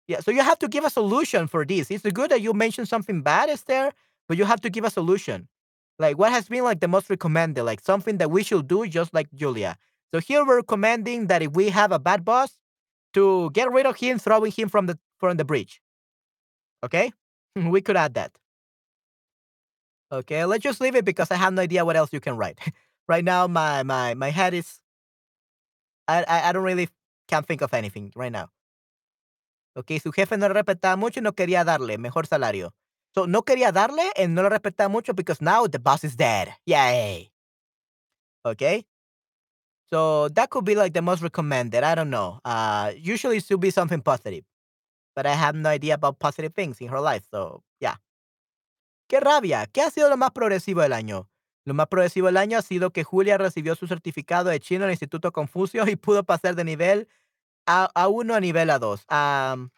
Yeah, so you have to give a solution for this. It's good that you mentioned something bad, Esther, but you have to give a solution. Like what has been like the most recommended, like something that we should do, just like Julia. So here we're recommending that if we have a bad boss, to get rid of him, throwing him from the from the bridge. Okay, we could add that. Okay, let's just leave it because I have no idea what else you can write. right now, my my my head is I, I I don't really can't think of anything right now. Okay, su jefe no respetaba mucho y no quería darle mejor salario. So no quería darle and no le respetaba mucho because now the boss is dead. Yay. Okay. So that could be like the most recommended. I don't know. Uh, usually it should be something positive, but I have no idea about positive things in her life. So yeah. ¡Qué rabia! ¿Qué ha sido lo más progresivo del año? Lo más progresivo del año ha sido que Julia recibió su certificado de chino en el Instituto Confucio y pudo pasar de nivel a, a 1 a nivel A2. Um,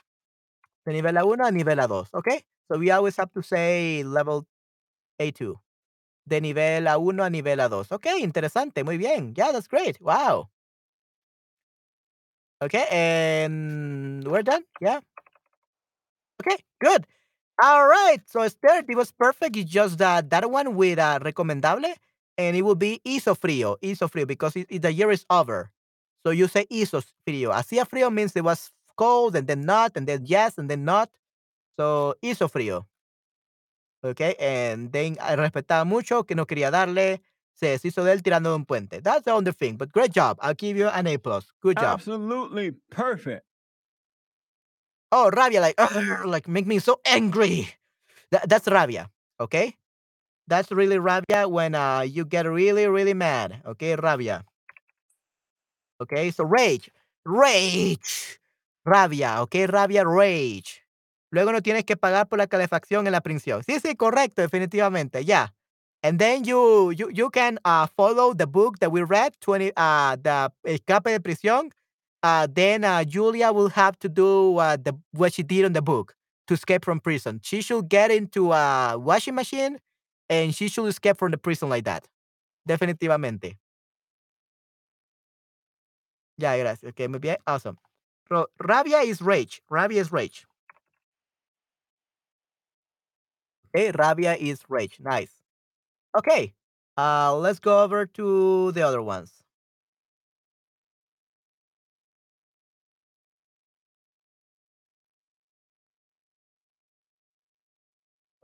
de nivel A1 a nivel A2, okay? So we always have to say level A2. De nivel A1 a nivel A2. Okay, interesante, muy bien. Yeah, that's great. Wow. Okay, and we're done. Yeah. Okay, good. All right. So Esther, it was perfect. It's just that that one with uh, recomendable, and it will be hizo frío, hizo frío, because it, it- the year is over. So you say hizo frío. Hacía frío means it was cold, and then not, and then yes, and then not. So hizo frío. Okay, and then I respetaba mucho, que no quería darle, se deshizo de él tirando de un puente. That's the only thing. But great job. I'll give you an A plus. Good job. Absolutely perfect. Oh, rabia, like, "Ugh," like make me so angry. That, that's rabia. Okay. That's really rabia when uh, you get really, really mad. Okay, rabia. Okay, so rage. Rage. Rabia. Okay, rabia, rage. Luego no tienes que pagar por la calefacción en la prisión. Sí, sí, correcto, definitivamente. Yeah. And then you you you can uh, follow the book that we read, 20 uh the Escape de Prisión. Uh, then uh, Julia will have to do uh, the what she did on the book to escape from prison. She should get into a washing machine and she should escape from the prison like that. Definitivamente. Ya, gracias. Okay, muy bien. Awesome. So, rabia is rage. Rabia is rage. Okay, rabia is rage. Nice. Okay. Uh, let's go over to the other ones.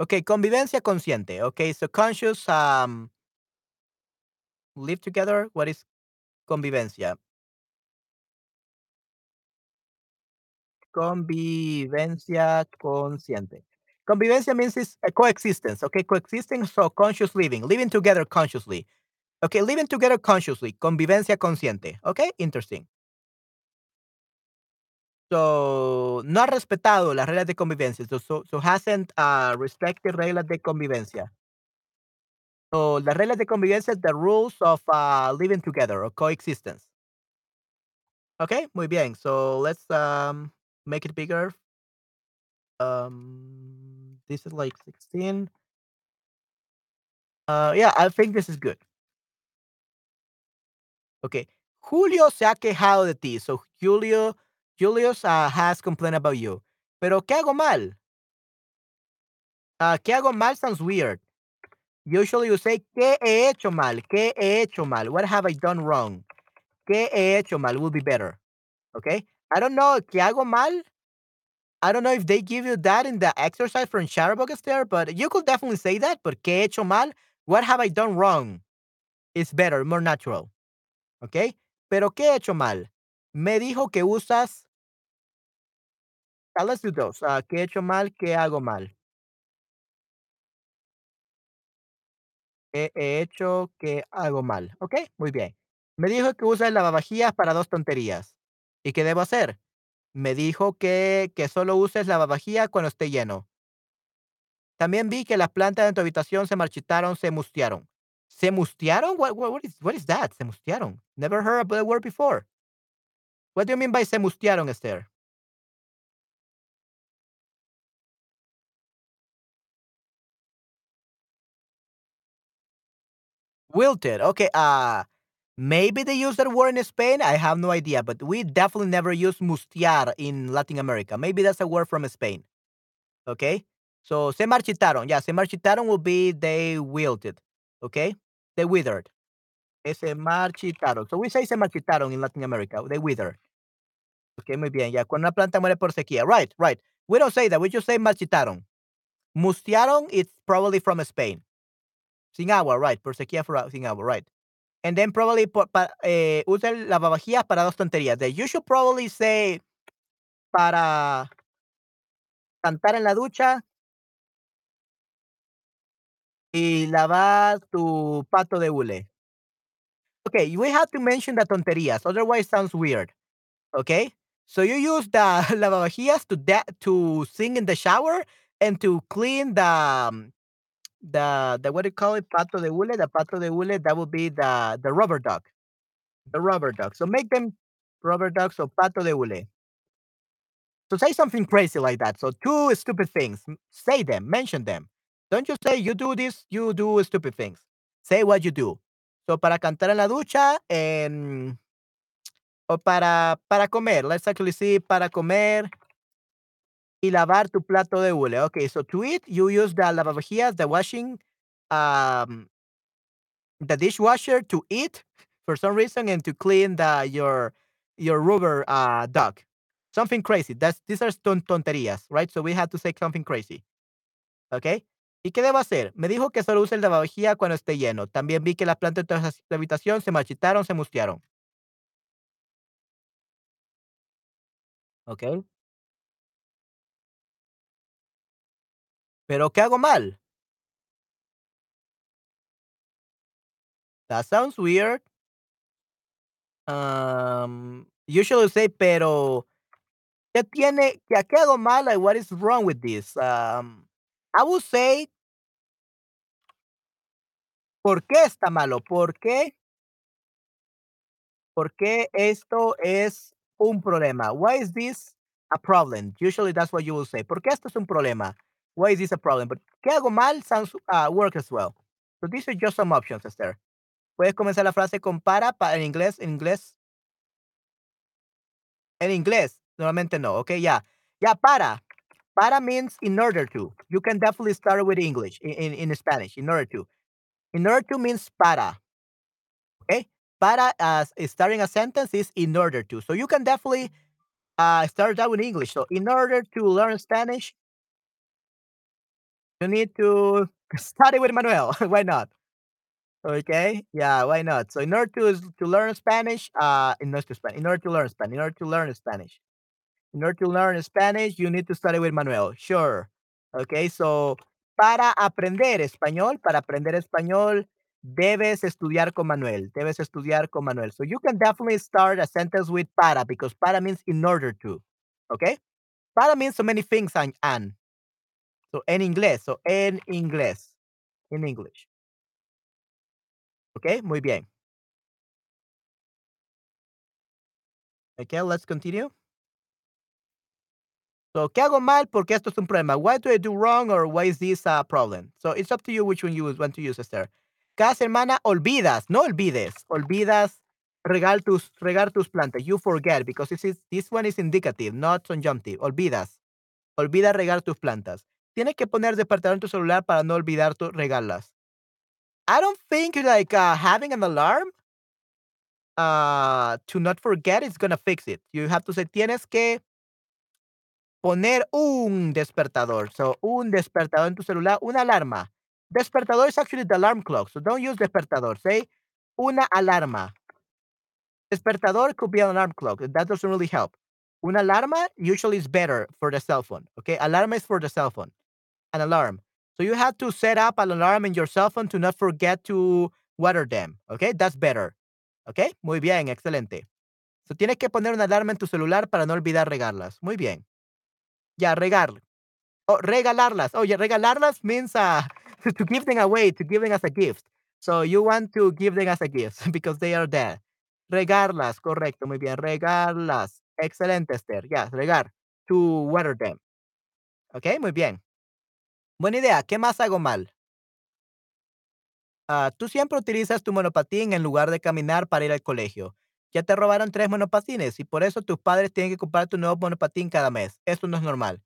Okay, convivencia consciente. Okay, so conscious um live together. What is convivencia? Convivencia consciente. Convivencia means it's a coexistence. Okay, coexisting, so conscious living, living together consciously. Okay, living together consciously. Convivencia consciente. Okay, interesting. So, no ha respetado las reglas de convivencia. So, so, so hasn't uh, respected reglas de convivencia. So, las reglas de convivencia, the rules of uh, living together or coexistence. Okay, muy bien. So, let's um, make it bigger. Um, this is like 16. Uh, yeah, I think this is good. Okay. Julio se ha quejado de ti. So, Julio, Julius uh, has complained about you. Pero, ¿qué hago mal? Uh, ¿Qué hago mal sounds weird. Usually you say, ¿qué he hecho mal? ¿Qué he hecho mal? What have I done wrong? ¿Qué he hecho mal? Will be better. Okay? I don't know. ¿Qué hago mal? I don't know if they give you that in the exercise from Chatterbox there, but you could definitely say that. But ¿qué he hecho mal? What have I done wrong? It's better, more natural. Okay? Pero ¿qué he hecho mal? Me dijo que usas. Uh, let's do those. Uh, ¿Qué he hecho mal? ¿Qué hago mal? ¿Qué he hecho? ¿Qué hago mal? Ok, muy bien. Me dijo que usa el lavavajillas para dos tonterías. ¿Y qué debo hacer? Me dijo que, que solo uses lavavajillas cuando esté lleno. También vi que las plantas en tu habitación se marchitaron, se mustearon. ¿Se mustearon? What, what, is, what is that? Se mustearon. Never heard of the word before. What do you mean by se mustearon, Esther? Wilted. Okay. Uh maybe they use that word in Spain. I have no idea, but we definitely never use mustear in Latin America. Maybe that's a word from Spain. Okay. So se marchitaron. Yeah, se marchitaron will be they wilted. Okay. They withered. Eh, se marchitaron. So we say se marchitaron in Latin America. They withered. Okay, muy bien. Ya, cuando una planta muere por sequía. Right, right. We don't say that. We just say marchitaron. Mustearon, it's probably from Spain. Sin agua, right. Por sequía, for, sin agua, right. And then probably por, pa, eh, lavavajillas para dos tonterías. That you should probably say para cantar en la ducha y lavar tu pato de hule. Okay, we have to mention the tonterías, otherwise sounds weird. Okay? So you use the lavavajillas to da- to sing in the shower and to clean the um, the the what do you call it? Pato de hule. The pato de hule. That would be the the rubber duck. The rubber duck. So make them rubber ducks or pato de hule. So say something crazy like that. So two stupid things. Say them. Mention them. Don't just say you do this. You do stupid things. Say what you do. So para cantar en la ducha and o para para comer. Let's actually see para comer y lavar tu plato de hule. Okay, so to eat, you use the lavavajillas, the washing, um, the dishwasher to eat for some reason and to clean the your your rubber uh duck. Something crazy. That's these are ton tonterías, right? So we have to say something crazy. Okay. ¿Y qué debo hacer? Me dijo que solo use el lavavajillas cuando esté lleno. También vi que las plantas de tu habitación se marchitaron, se mustearon. Okay. ¿Pero qué hago mal? That sounds weird. Um, usually say, pero ¿qué tiene? ¿Qué, qué hago mal? Like, what is wrong with this? Um, I would say, ¿por qué está malo? ¿Por qué? ¿Por qué esto es un problema? Why is this a problem? Usually that's what you will say. ¿Por qué esto es un problema? Why is this a problem? But ¿qué hago mal? Sounds uh, work as well. So these are just some options, Esther. Puedes comenzar la frase con para, pa- en inglés, en inglés. En inglés, normalmente no. Okay, yeah. Yeah, para. Para means in order to. You can definitely start with English, in, in, in Spanish, in order to. In order to means para. Okay? Para as starting a sentence is in order to. So you can definitely uh, start that with English. So in order to learn Spanish, you need to study with Manuel. why not? Okay, yeah, why not? So in order to to learn Spanish, uh, in order to Spanish, in order to learn Spanish, in order to learn Spanish, in order to learn Spanish, you need to study with Manuel. Sure. Okay, so para aprender español, para aprender español, debes estudiar con Manuel. Debes estudiar con Manuel. So you can definitely start a sentence with para because para means in order to. Okay, para means so many things. And, and. So en inglés, so en inglés, in English. Okay, muy bien. Okay, let's continue. So, ¿qué hago mal? Porque esto es un problema. What do I do wrong or why is this a problem? So, it's up to you which one you want to use, Esther. Cada semana olvidas, no olvides, olvidas regar tus, regar tus plantas. You forget because this, is, this one is indicative, not conjunctive. Olvidas. Olvida regar tus plantas. Tienes que poner despertador en tu celular para no olvidar tu regarlas. I don't think like uh, having an alarm uh, to not forget is gonna fix it. You have to say, tienes que poner un despertador. So, un despertador en tu celular, una alarma. Despertador is actually the alarm clock. So, don't use despertador. Say una alarma. Despertador could be an alarm clock. That doesn't really help. Una alarma usually is better for the cell phone. Okay. Alarm is for the cell phone. An alarm. So, you have to set up an alarm in your cell phone to not forget to water them. Okay. That's better. Okay. Muy bien. Excelente. So, tienes que poner una alarma en tu celular para no olvidar regarlas. Muy bien. Ya, regar. Oh, regalarlas. Oh, yeah, regalarlas means uh, to give them away, to give them as a gift. So you want to give them as a gift because they are there. Regarlas, correcto, muy bien. Regarlas. Excelente, Esther. Yes, regar. To water them. Ok, muy bien. Buena idea. ¿Qué más hago mal? Ah, tú siempre utilizas tu monopatín en lugar de caminar para ir al colegio. Ya te robaron tres monopatines y por eso tus padres tienen que comprar tu nuevo monopatín cada mes. Esto no es normal.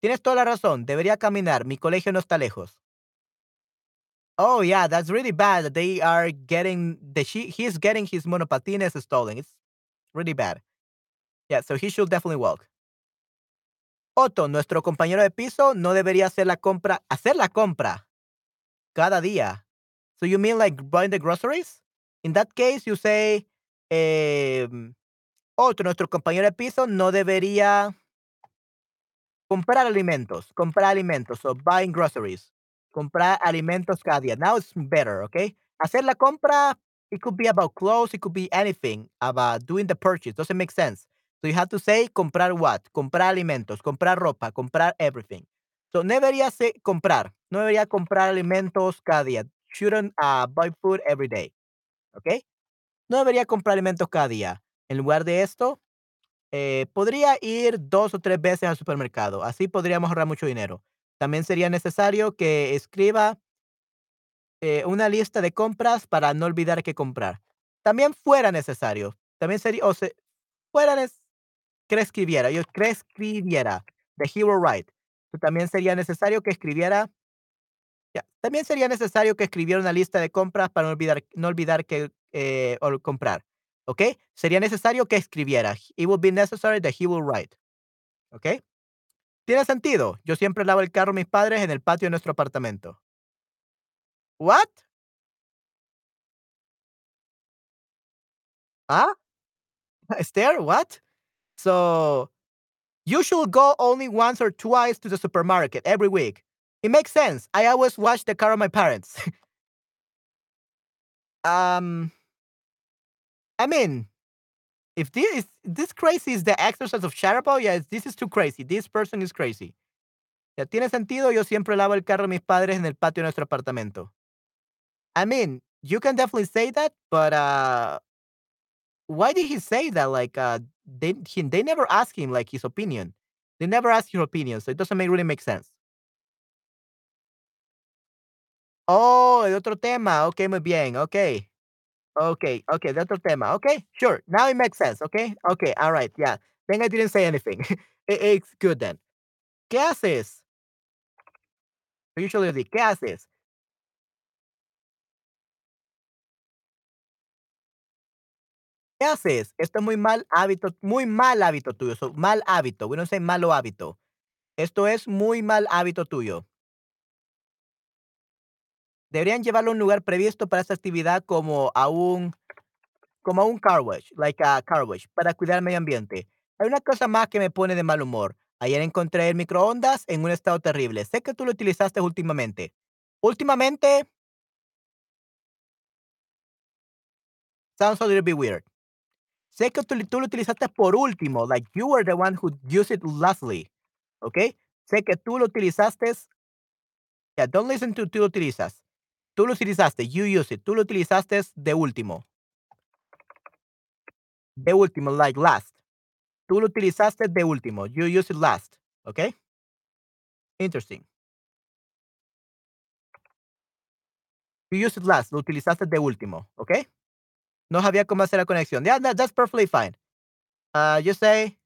Tienes toda la razón. Debería caminar. Mi colegio no está lejos. Oh yeah, that's really bad. They are getting the she he's getting his monopatines stolen. It's really bad. Yeah, so he should definitely walk. Otto, nuestro compañero de piso, no debería hacer la compra, hacer la compra cada día. So you mean like buying the groceries? In that case, you say, em, Otto, nuestro compañero de piso, no debería comprar alimentos, comprar alimentos, so buying groceries. Comprar alimentos cada día. Now it's better, okay? Hacer la compra, it could be about clothes, it could be anything about doing the purchase. Doesn't make sense. So you have to say comprar what? Comprar alimentos, comprar ropa, comprar everything. So no debería ser comprar, no debería comprar alimentos cada día. Shouldn't uh, buy food every day. ¿Ok? No debería comprar alimentos cada día. En lugar de esto, eh, podría ir dos o tres veces al supermercado. Así podríamos ahorrar mucho dinero. También sería necesario que escriba eh, una lista de compras para no olvidar qué comprar. También fuera necesario. También sería, o se, fuera que escribiera, yo que escribiera. The hero write. También sería necesario que escribiera También sería necesario que escribiera una lista de compras para no olvidar, no olvidar que eh, comprar. ¿Ok? Sería necesario que escribiera. It would be necessary that he will write. ¿Ok? Tiene sentido. Yo siempre lavo el carro de mis padres en el patio de nuestro apartamento. What? ¿Ah? Esther, what? So you should go only once or twice to the supermarket every week. It makes sense. I always wash the car of my parents. um I mean, if this is this crazy is the exercise of Chatterbug, yeah, this is too crazy. This person is crazy. Ya tiene sentido, yo siempre lavo el carro de mis padres en el patio de nuestro apartamento. I mean, you can definitely say that, but uh why did he say that? Like uh they he, they never ask him like his opinion. They never ask your opinion, so it doesn't make, really make sense. Oh, el otro tema. Okay, muy bien. Okay. Okay, okay, de otro tema. Okay, sure. Now it makes sense. Okay, okay, all right, yeah. Then I didn't say anything. It- it's good then. ¿Qué haces? Usually, ¿qué haces? ¿Qué haces? Esto es muy mal hábito, muy mal hábito tuyo. So, mal hábito. We don't say malo hábito. Esto es muy mal hábito tuyo. Deberían llevarlo a un lugar previsto para esta actividad como a un como a un car wash, like a car wash, para cuidar el medio ambiente. Hay una cosa más que me pone de mal humor. Ayer encontré el microondas en un estado terrible. Sé que tú lo utilizaste últimamente. Últimamente sounds a little bit weird. Sé que tú, lo utilizaste por último, like you were the one who used it lastly. ¿Ok? Sé que tú lo utilizaste. Yeah, don't listen to tú lo utilizas. Tú lo utilizaste, you use it. Tú lo utilizaste de último. De último, like last. Tú lo utilizaste de último. You use it last. ¿Ok? Interesting. You use it last. Lo utilizaste de último. ¿Ok? No sabía cómo hacer la conexión. Yeah, that- that's perfectly fine. You say,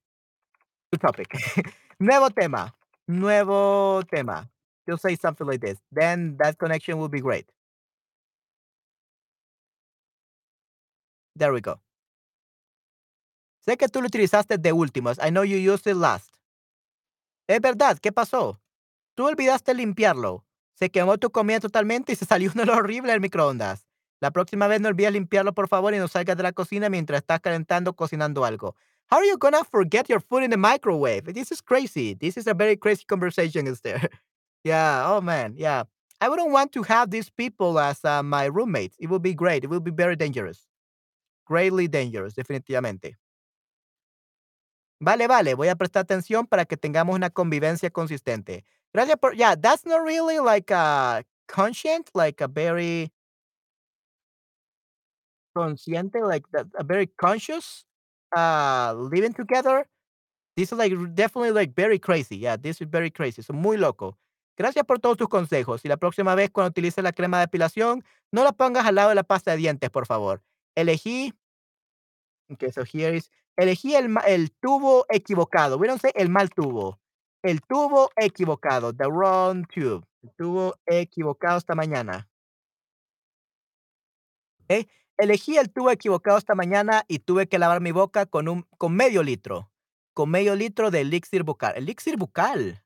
new topic. Nuevo tema. Nuevo tema. You'll say something like this. Then that connection will be great. There we go. Sé que tú lo utilizaste de últimos. I know you used it last. Es verdad, ¿qué pasó? Tú olvidaste limpiarlo. Se quemó tu comida totalmente y se salió un horrible del microondas. La próxima vez no olvides limpiarlo, por favor, y no salgas de la cocina mientras estás calentando cocinando algo. How are you gonna forget your food in the microwave? This is crazy. This is a very crazy conversation, is there? yeah. Oh man. Yeah. I wouldn't want to have these people as uh, my roommates. It would be great. It would be very dangerous. Greatly dangerous, definitivamente. Vale, vale, voy a prestar atención para que tengamos una convivencia consistente. Gracias por yeah, that's not really like a conscient, like a very consciente, like that a very conscious uh living together. This is like definitely like very crazy. Yeah, this is very crazy. So muy loco. Gracias por todos tus consejos. Y la próxima vez cuando utilices la crema de depilación, no la pongas al lado de la pasta de dientes, por favor. Elegí, okay, so here is, elegí el, el tubo equivocado. We don't say el mal tubo. El tubo equivocado. The wrong tube. El tubo equivocado esta mañana. ¿ok? Elegí el tubo equivocado esta mañana y tuve que lavar mi boca con un con medio litro, con medio litro de elixir bucal. Elixir bucal.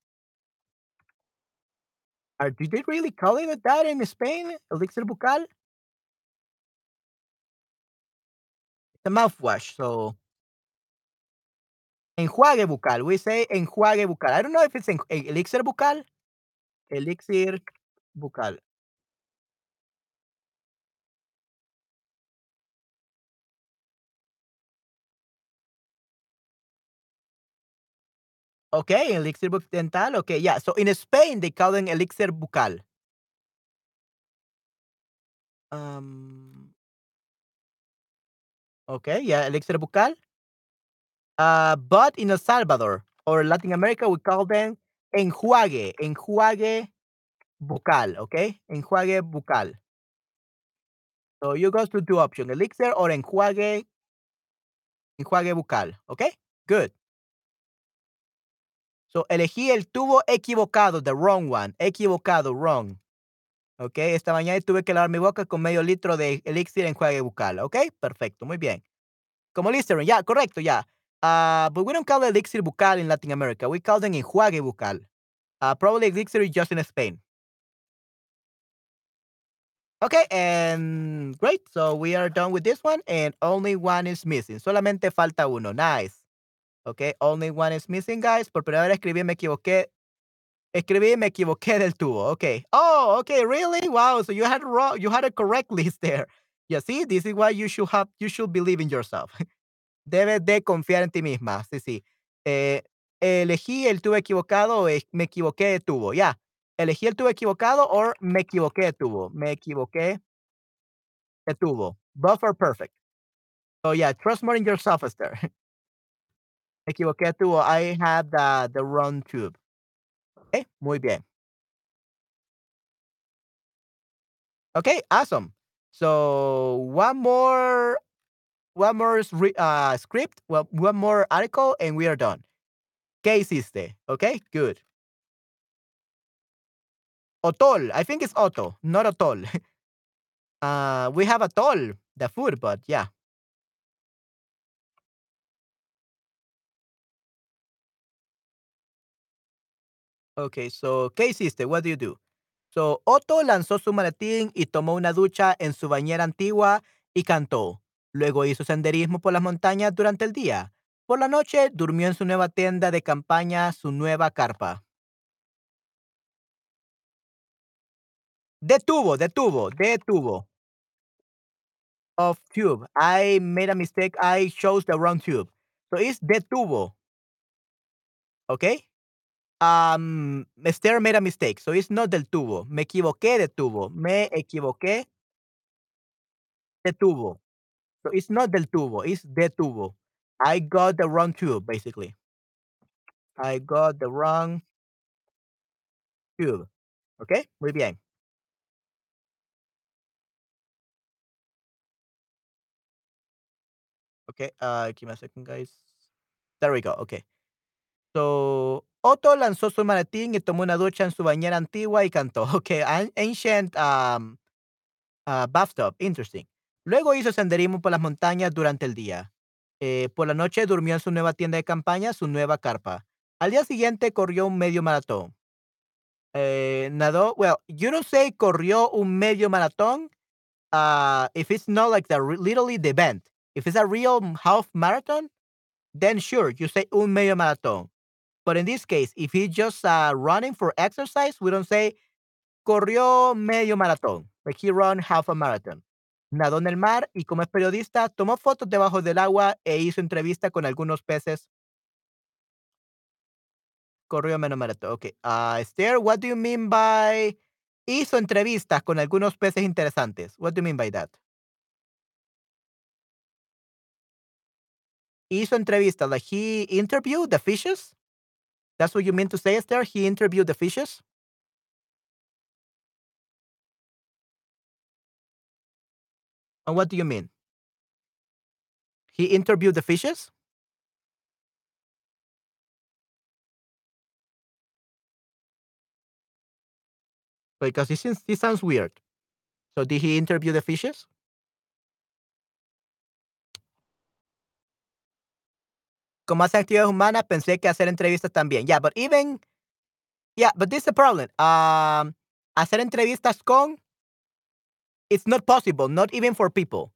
Are do they really call it that in Spain? Elixir bucal? It's a mouthwash, so enjuague bucal. We say enjuague bucal. I don't know if it's en- e- elixir bucal. Elixir bucal. Okay, elixir buc- dental. Okay, yeah. So in Spain they call it elixir bucal. Um. Okay, yeah, elixir bucal. Uh, but in El Salvador or Latin America, we call them enjuague, enjuague bucal, okay? Enjuague bucal. So you go to two options, elixir or enjuague, enjuague bucal, okay? Good. So elegí el tubo equivocado, the wrong one, equivocado, wrong. Okay, esta mañana tuve que lavar mi boca con medio litro de elixir enjuague bucal, okay? Perfecto, muy bien. Como Listerine, ya, correcto, ya. Uh, but we don't call elixir bucal in Latin America. We call them enjuague bucal. Uh, probably elixir is just in Spain. Okay, and great. So we are done with this one, and only one is missing. Solamente falta uno. Nice. Okay, only one is missing, guys. Por primera vez escribí, me equivoqué. Escribí, me equivoqué del tubo. Okay. Oh, okay. Really? Wow. So you had wrong. You had a correct list there. Yeah. See, this is why you should have. You should believe in yourself. Debes de confiar en ti misma. Sí, sí. Eh, elegí el tubo equivocado o e- me equivoqué de tubo. Ya. Elegí el tubo equivocado o me equivoqué de tubo. Me equivoqué de tubo. Both are perfect. So yeah, trust more in yourself, Esther. me equivoqué de. I had the, the wrong tube. Okay, muy bien. Okay, awesome. So one more, one more re- uh, script, well, one more article, and we are done. ¿Qué hiciste? Okay, good. Otol. I think it's Otto, not Otol. uh, we have Atol, the food, but yeah. Okay, so ¿qué hiciste? What do you do? So, Otto lanzó su maletín y tomó una ducha en su bañera antigua y cantó. Luego hizo senderismo por las montañas durante el día. Por la noche durmió en su nueva tienda de campaña, su nueva carpa. Detuvo, detuvo, detuvo. Of tube. I made a mistake. I chose the wrong tube. So it's detuvo. Okay? Um, Esther made a mistake. So it's not del tubo. Me equivoqué de tubo. Me equivoqué de tubo. So it's not del tubo, it's de tubo. I got the wrong tube, basically. I got the wrong tube. Okay, muy bien. Okay, uh, give me a second, guys. There we go. Okay. So, Otto lanzó su maletín y tomó una ducha en su bañera antigua y cantó. Okay, an ancient um, uh, bathtub. Interesting. Luego hizo senderismo por las montañas durante el día. Eh, por la noche durmió en su nueva tienda de campaña, su nueva carpa. Al día siguiente corrió un medio maratón. Eh, nadó, well, you don't say corrió un medio maratón uh, if it's not like the literally the event. If it's a real half marathon, then sure, you say un medio maratón. But in this case, if he's just uh, running for exercise, we don't say corrió medio maratón. Like he run half a marathon. Nadó en el mar y como es periodista, tomó fotos debajo del agua e hizo entrevista con algunos peces Corrió menos maratón. Okay. Uh, Esther, what do you mean by hizo entrevistas con algunos peces interesantes? What do you mean by that? Hizo entrevistas, like he interviewed the fishes? That's what you mean to say, Esther? He interviewed the fishes? And what do you mean? He interviewed the fishes? Because this, this sounds weird. So did he interview the fishes? Como hace actividades humanas, pensé que hacer entrevistas también. Yeah, but even, yeah, but this is the problem. Um, hacer entrevistas con, it's not possible, not even for people.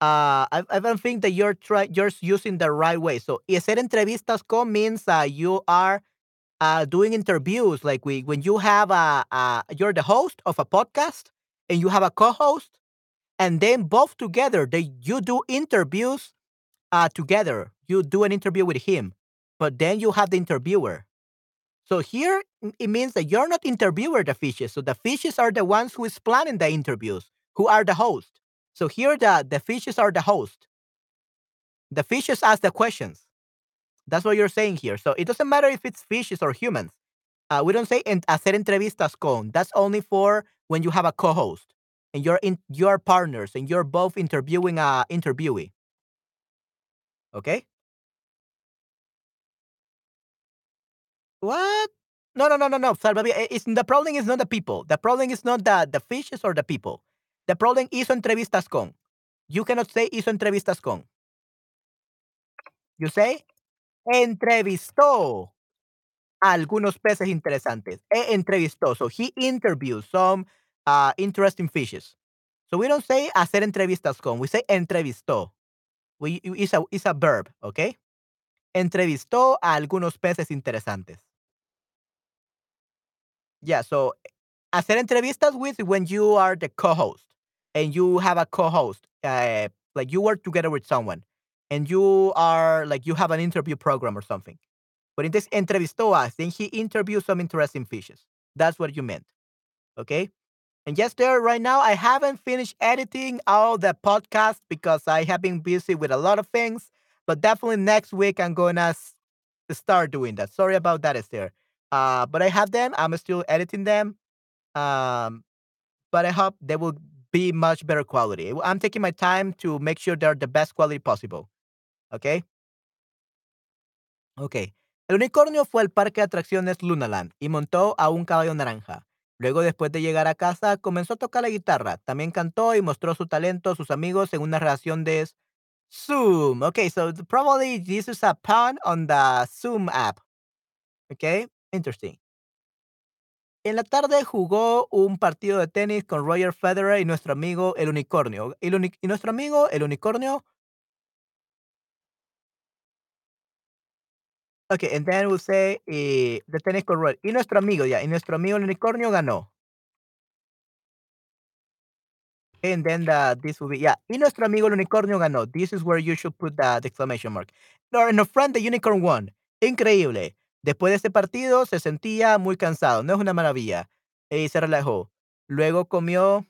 Uh, I, I don't think that you're try, you're using the right way. So, hacer entrevistas con means uh, you are uh, doing interviews. Like we, when you have a, a, you're the host of a podcast and you have a co-host, and then both together they you do interviews uh, together. You do an interview with him, but then you have the interviewer. So here it means that you're not interviewer the fishes. So the fishes are the ones who is planning the interviews, who are the host. So here the, the fishes are the host. The fishes ask the questions. That's what you're saying here. So it doesn't matter if it's fishes or humans. Uh, we don't say en- hacer entrevistas con. That's only for when you have a co-host and you're in you're partners and you're both interviewing a interviewee. Okay? What? No, no, no, no, no. Eh, It's, the problem is not the people. The problem is not the, the fishes or the people. The problem hizo entrevistas con. You cannot say hizo entrevistas con. You say entrevistó a algunos peces interesantes. E entrevistó. So he interviewed some uh, interesting fishes. So we don't say hacer entrevistas con. We say entrevistó. We, it's, a, it's a verb, okay? Entrevistó a algunos peces interesantes. Yeah, so hacer entrevistas with when you are the co-host and you have a co-host, uh, like you work together with someone and you are like you have an interview program or something. But in this entrevistó us, then he interviewed some interesting fishes. That's what you meant. Okay? And yes, there right now I haven't finished editing all the podcast because I have been busy with a lot of things. But definitely next week I'm gonna start doing that. Sorry about that, Esther. Uh, but I have them. I'm still editing them. Um, but I hope they will be much better quality. I'm taking my time to make sure they're the best quality possible. Okay? Ok. El unicornio fue al parque de atracciones Lunaland y montó a un caballo naranja. Luego, después de llegar a casa, comenzó a tocar la guitarra. También cantó y mostró su talento a sus amigos en una relación de Zoom. Okay, so probably this is a pun on the Zoom app. Okay, interesting. En la tarde jugó un partido de tenis con Roger Federer y nuestro amigo el unicornio. Y nuestro amigo el unicornio. Okay, and then we'll say eh, the Roger. Y nuestro amigo, ya. Y nuestro amigo el unicornio ganó. And then the, this will be, yeah. Y nuestro amigo el unicornio ganó. This is where you should put the, exclamation mark. No, a friend, the unicorn won. Increíble. Después de este partido se sentía muy cansado. No es una maravilla. Y se relajó. Luego comió.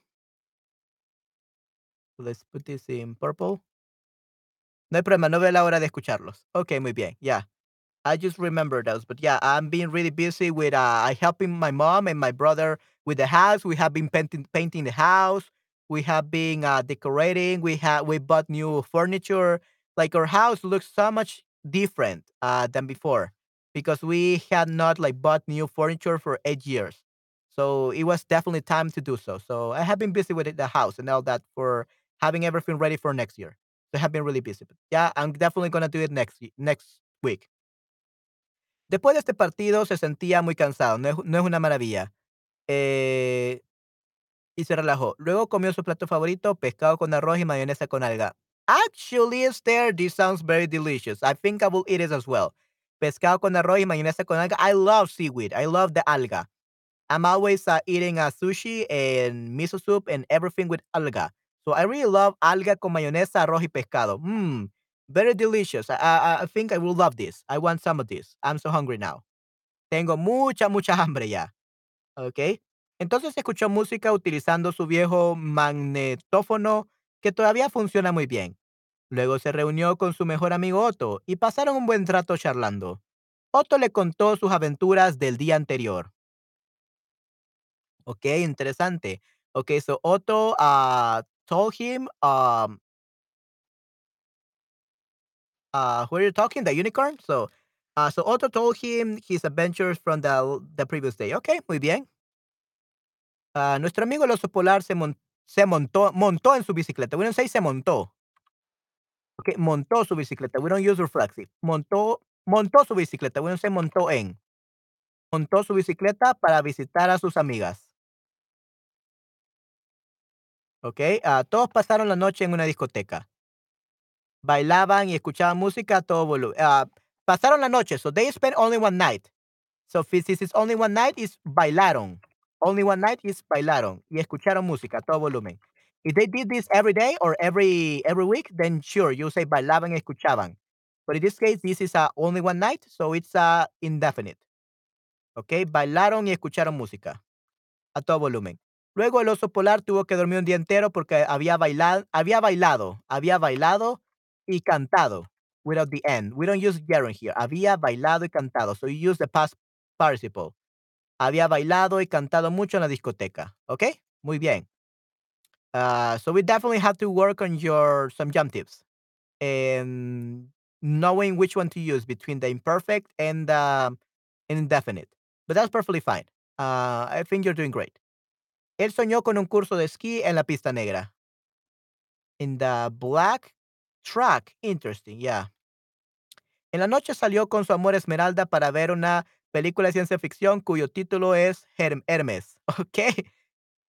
Let's put this in purple. No hay problema, no veo la hora de escucharlos. Ok, muy bien, yeah. I just remember those. But yeah, I'm being really busy with uh helping my mom and my brother with the house. We have been painting painting the house. We have been uh, decorating. We have we bought new furniture. Like our house looks so much different uh, than before because we had not like bought new furniture for eight years. So it was definitely time to do so. So I have been busy with the house and all that for having everything ready for next year. So I have been really busy. But yeah, I'm definitely gonna do it next next week. Después de este partido se sentía muy cansado, no es, no es una maravilla. Eh, y se relajó. Luego comió su plato favorito, pescado con arroz y mayonesa con alga. Actually, Esther, this sounds very delicious. I think I will eat it as well. Pescado con arroz y mayonesa con alga. I love seaweed. I love the alga. I'm always uh, eating uh, sushi and miso soup and everything with alga. So I really love alga con mayonesa, arroz y pescado. Mmm, very delicious. I, I, think I will love this. I want some of this. I'm so hungry now. Tengo mucha, mucha hambre ya. ¿Ok? Entonces escuchó música utilizando su viejo magnetófono que todavía funciona muy bien. Luego se reunió con su mejor amigo Otto y pasaron un buen rato charlando. Otto le contó sus aventuras del día anterior. Ok, interesante. Okay, so Otto uh, told him um, uh, who are you talking? The unicorn? So, uh, so Otto told him his adventures from the, the previous day. Okay, muy bien. Uh, nuestro amigo el oso polar se, mon montó, montó en su bicicleta. We don't say se montó. Okay, montó su bicicleta. We don't use reflexive. Montó, montó su bicicleta. We don't say montó en. Montó su bicicleta para visitar a sus amigas. Ok, uh, todos pasaron la noche en una discoteca. Bailaban y escuchaban música a todo volumen. Uh, pasaron la noche, so they spent only one night. So this is only one night, is bailaron. Only one night is bailaron y escucharon música a todo volumen. If they did this every day or every every week, then sure, you say bailaban y escuchaban. But in this case, this is uh, only one night, so it's uh, indefinite. Okay, bailaron y escucharon música a todo volumen. Luego el oso polar tuvo que dormir un día entero porque había bailado, había bailado, había bailado y cantado without the end. We don't use gerund here. Había bailado y cantado. So you use the past participle. Había bailado y cantado mucho en la discoteca. Okay? Muy bien. Uh, so we definitely have to work on your some jump tips and knowing which one to use between the imperfect and indefinite. But that's perfectly fine. Uh, I think you're doing great. Él soñó con un curso de esquí en la pista negra. In the black track. Interesting, yeah. En la noche salió con su amor Esmeralda para ver una película de ciencia ficción cuyo título es Hermes. Ok.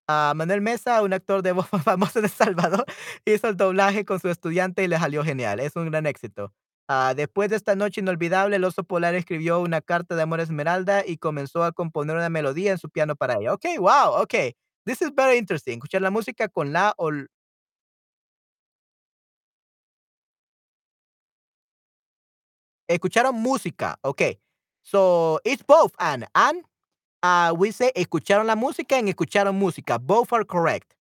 Uh, Manuel Mesa, un actor de voz famoso de Salvador, hizo el doblaje con su estudiante y le salió genial. Es un gran éxito. Uh, después de esta noche inolvidable, el oso polar escribió una carta de amor a Esmeralda y comenzó a componer una melodía en su piano para ella. Ok, wow, ok. This is very interesting. Escuchar la música con la o escucharon música. Okay. So it's both and and uh, we say escucharon la música and escucharon música. Both are correct.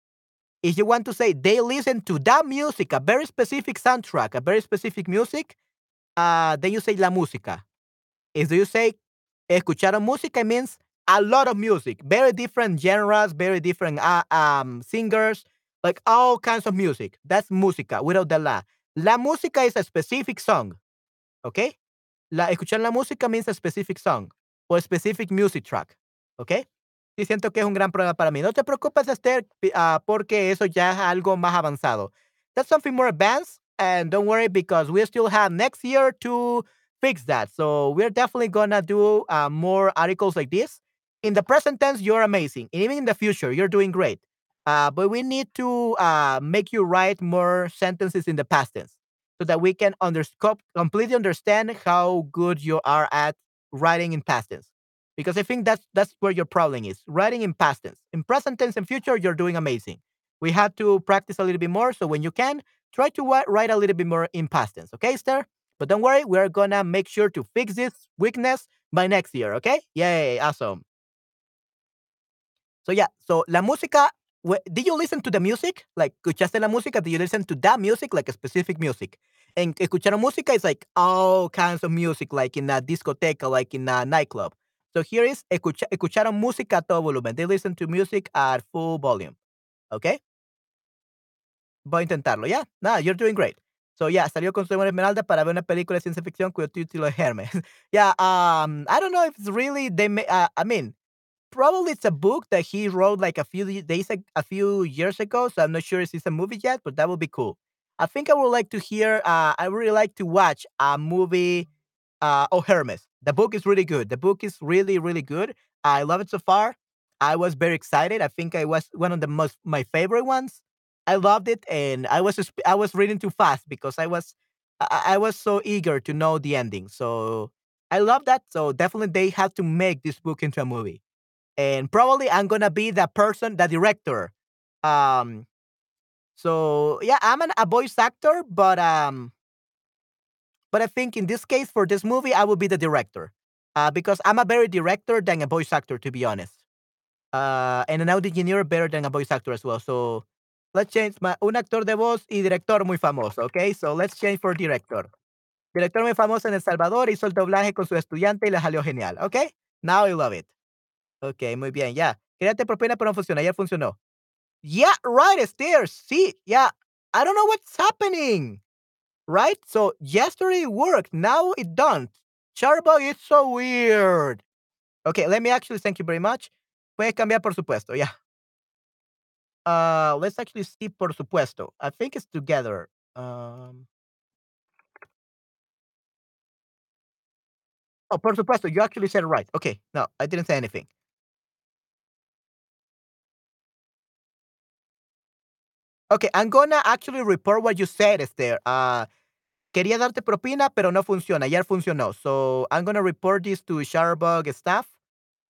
If you want to say they listen to that music, a very specific soundtrack, a very specific music, uh, then you say la música. If you say escucharon música, it means a lot of music, very different genres, very different uh, um, singers, like all kinds of music. That's música without the la. La música is a specific song. ¿Ok? La, escuchar la música means a specific song o specific music track, ¿ok? Sí siento que es un gran problema para mí. No te preocupes, Esther, uh, porque eso ya es algo más avanzado. That's something more advanced, and don't worry because we still have next year to fix that. So we're definitely gonna do uh, more articles like this. In the present tense, you're amazing. And even in the future, you're doing great. Uh, but we need to uh, make you write more sentences in the past tense so that we can under- completely understand how good you are at writing in past tense. Because I think that's that's where your problem is. Writing in past tense. In present tense and future, you're doing amazing. We have to practice a little bit more. So when you can, try to write a little bit more in past tense. Okay, Esther? But don't worry, we're gonna make sure to fix this weakness by next year. Okay? Yay, awesome. So yeah, so la música did you listen to the music? Like, ¿escuchaste la música? Did you listen to that music, like a specific music? And escucharon música is like all kinds of music, like in a discoteca, like in a nightclub. So here is, escucha, escucharon música a todo volumen. They listen to music at full volume. Okay? Voy a intentarlo, ¿ya? Yeah? Nada, you're doing great. So, yeah, salió con su Esmeralda para ver una película de ciencia ficción cuyo título es Hermes. yeah, um, I don't know if it's really, they may, uh, I mean, probably it's a book that he wrote like a few days a few years ago so i'm not sure if it's a movie yet but that would be cool. I think i would like to hear uh, i really like to watch a movie uh, oh hermes. The book is really good. The book is really really good. I love it so far. I was very excited. I think i was one of the most my favorite ones. I loved it and i was just, i was reading too fast because i was I, I was so eager to know the ending. So i love that. So definitely they have to make this book into a movie and probably I'm gonna be the person, the director. Um, so yeah, I'm an, a voice actor, but um, but I think in this case for this movie, I will be the director. Uh, because I'm a better director than a voice actor, to be honest. Uh, and an audio engineer better than a voice actor as well. So let's change my, un actor de voz y director muy famoso, okay? So let's change for director. Director muy famoso en El Salvador, hizo el doblaje con su estudiante y le salió genial, okay? Now I love it. Okay, muy bien, ya. Quédate propina, pero no funciona, ya funcionó. Yeah, right, stairs. See, yeah. I don't know what's happening. Right? So yesterday it worked. Now it don't. Charbug is so weird. Okay, let me actually thank you very much. Puedes cambiar por supuesto, yeah. Uh, let's actually see por supuesto. I think it's together. Um, oh, por supuesto. You actually said it right. Okay, no, I didn't say anything. Okay, I'm gonna actually report what you said, Esther. Uh, quería darte propina, pero no funciona. Ya funcionó. So I'm gonna report this to Chatterbug staff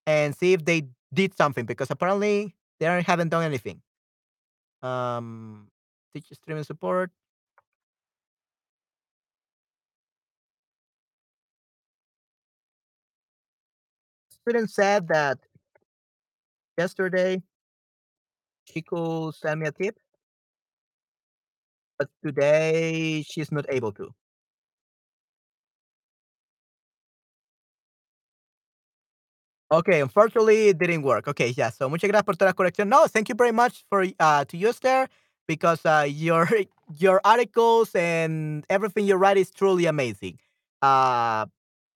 and see if they did something because apparently they haven't done anything. Um, teach streaming support. Student said that yesterday she sent me a tip, but today she's not able to. Okay, unfortunately, it didn't work. Okay, yeah. So muchas gracias por toda la corrección. No, thank you very much for uh to use there because uh your your articles and everything you write is truly amazing. Uh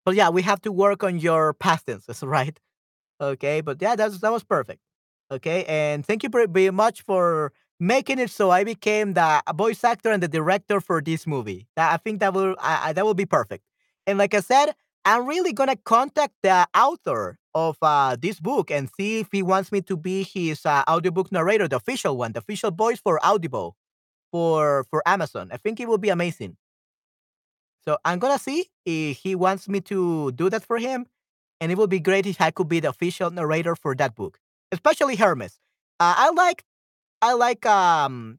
but yeah, we have to work on your past tenses, right? Okay, but yeah, that's that was perfect. Okay, and thank you very, very much for making it so I became the voice actor and the director for this movie. That I think that will I, that will be perfect. And like I said, I'm really gonna contact the author of uh, this book and see if he wants me to be his uh, audiobook narrator, the official one, the official voice for Audible for for Amazon. I think it will be amazing. So I'm gonna see if he wants me to do that for him, and it would be great if I could be the official narrator for that book, especially Hermes. Uh, I like I like um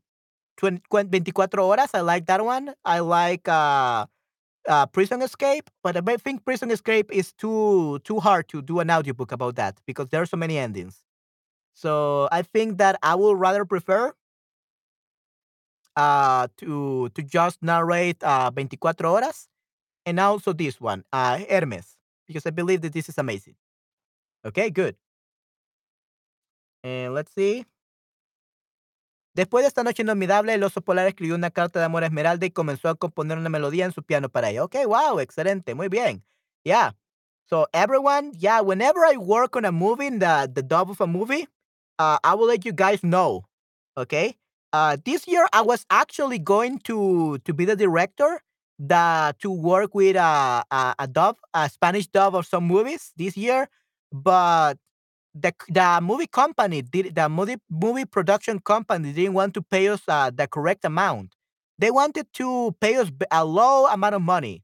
20, 24 horas. I like that one. I like uh, uh Prison Escape, but I think Prison Escape is too too hard to do an audiobook about that because there are so many endings. So I think that I would rather prefer uh to to just narrate uh 24 horas and also this one, uh Hermes, because I believe that this is amazing. Okay, good. And let's see. Después de esta noche inolvidable, el oso polar escribió una carta de amor a Esmeralda y comenzó a componer una melodía en su piano para ella. Okay, wow, excelente, muy bien. Yeah. So everyone, yeah, whenever I work on a movie, the the dub of a movie, uh, I will let you guys know. Okay. Uh, this year I was actually going to to be the director, the to work with a, a dub, a Spanish dub of some movies this year, but the the movie company did the movie movie production company didn't want to pay us uh, the correct amount. They wanted to pay us a low amount of money.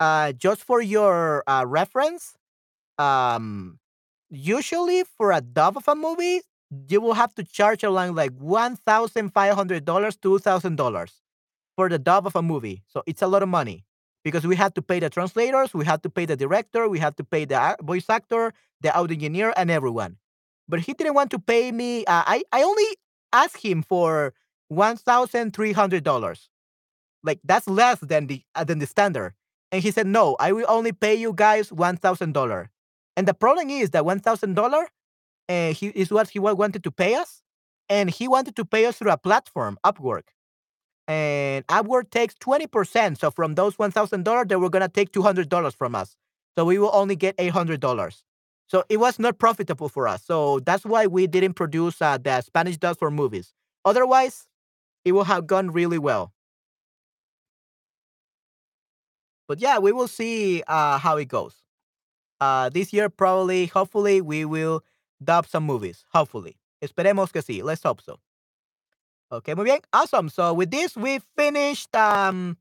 Uh, just for your uh, reference, um, usually for a dub of a movie, you will have to charge around like one thousand five hundred dollars, two thousand dollars for the dub of a movie. So it's a lot of money because we had to pay the translators, we had to pay the director, we had to pay the voice actor, the audio engineer, and everyone. But he didn't want to pay me. Uh, I I only asked him for one thousand three hundred dollars. Like that's less than the uh, than the standard. And he said, "No, I will only pay you guys $1,000." And the problem is that one thousand dollar uh, he is what he wanted to pay us, and he wanted to pay us through a platform, Upwork and Upwork takes 20%. So from those $1,000, they were going to take $200 from us. So we will only get $800. So it was not profitable for us. So that's why we didn't produce uh, the Spanish dubs for movies. Otherwise, it would have gone really well. But yeah, we will see uh, how it goes. Uh, this year, probably, hopefully, we will dub some movies. Hopefully. Esperemos que sí. Let's hope so. Okay, muy bien. Awesome. So with this, we finished um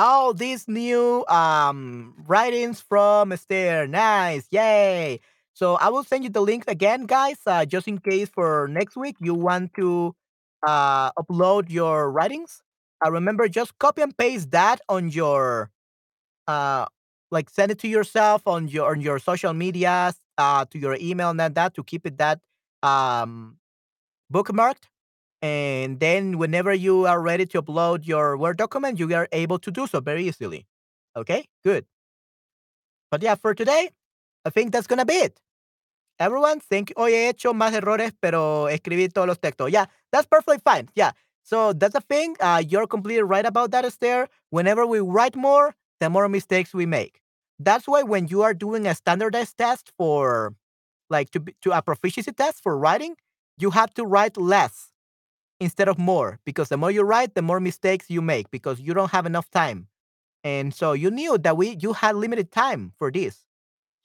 all these new um writings from Esther. Nice. Yay. So I will send you the link again, guys, uh, just in case for next week you want to uh upload your writings. Uh, remember, just copy and paste that on your uh like send it to yourself on your on your social medias, uh, to your email and that, that to keep it that um bookmarked. And then whenever you are ready to upload your Word document, you are able to do so very easily. Okay, good. But yeah, for today, I think that's gonna be it. Everyone, think, hoy he hecho más errores, pero escribí todos los textos. Yeah, that's perfectly fine. Yeah. So that's the thing. Uh, you're completely right about that, Esther. Whenever we write more, the more mistakes we make. That's why when you are doing a standardized test for, like, to be- to a proficiency test for writing, you have to write less instead of more because the more you write, the more mistakes you make because you don't have enough time. And so you knew that we you had limited time for this.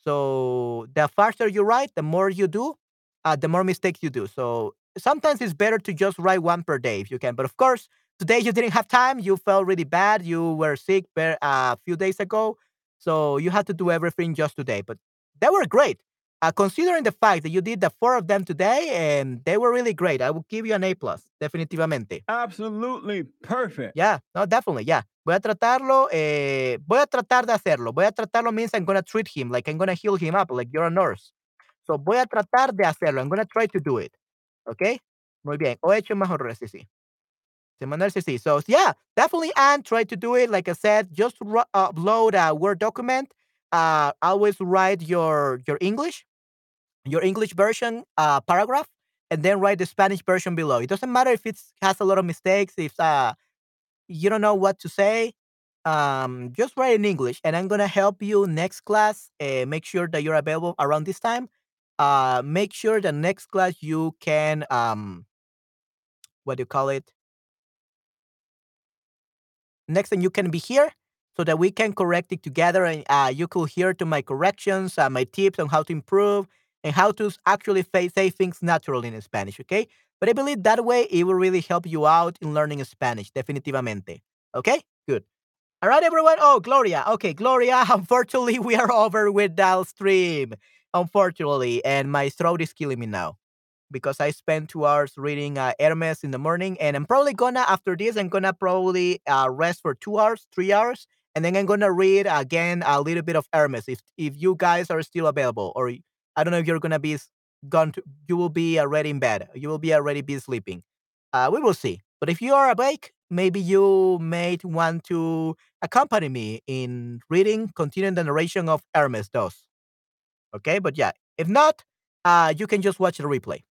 So the faster you write, the more you do, uh, the more mistakes you do. So sometimes it's better to just write one per day if you can. But of course, today you didn't have time. You felt really bad. You were sick a few days ago. So you had to do everything just today. But they were great. Uh, considering the fact that you did the four of them today and they were really great, I will give you an A plus, definitivamente. Absolutely perfect. Yeah, no, definitely, yeah. Voy a tratarlo, eh, voy a tratar de hacerlo. Voy a tratarlo means I'm gonna treat him, like I'm gonna heal him up, like you're a nurse. So voy a tratar de hacerlo. I'm gonna try to do it. Okay? Muy bien. O he hecho más errores, sí, sí. Sí, sí. So yeah, definitely and try to do it. Like I said, just upload a Word document. Uh, always write your your English, your English version uh, paragraph, and then write the Spanish version below. It doesn't matter if it has a lot of mistakes, if uh, you don't know what to say, um, just write in English, and I'm gonna help you next class. Uh, make sure that you're available around this time. Uh, make sure that next class you can um, what do you call it? Next time you can be here so that we can correct it together, and uh, you could hear to my corrections, uh, my tips on how to improve, and how to actually say things naturally in Spanish. Okay, but I believe that way it will really help you out in learning Spanish, definitivamente. Okay, good. All right, everyone. Oh, Gloria. Okay, Gloria. Unfortunately, we are over with that stream. Unfortunately, and my throat is killing me now because I spent two hours reading uh, Hermes in the morning, and I'm probably gonna after this I'm gonna probably uh, rest for two hours, three hours, and then I'm gonna read again a little bit of Hermes if if you guys are still available, or I don't know if you're gonna be gone. To, you will be already in bed. You will be already be sleeping. Uh, we will see. But if you are awake, maybe you may want to accompany me in reading, continuing the narration of Hermes Dos. Okay, but yeah, if not, uh, you can just watch the replay.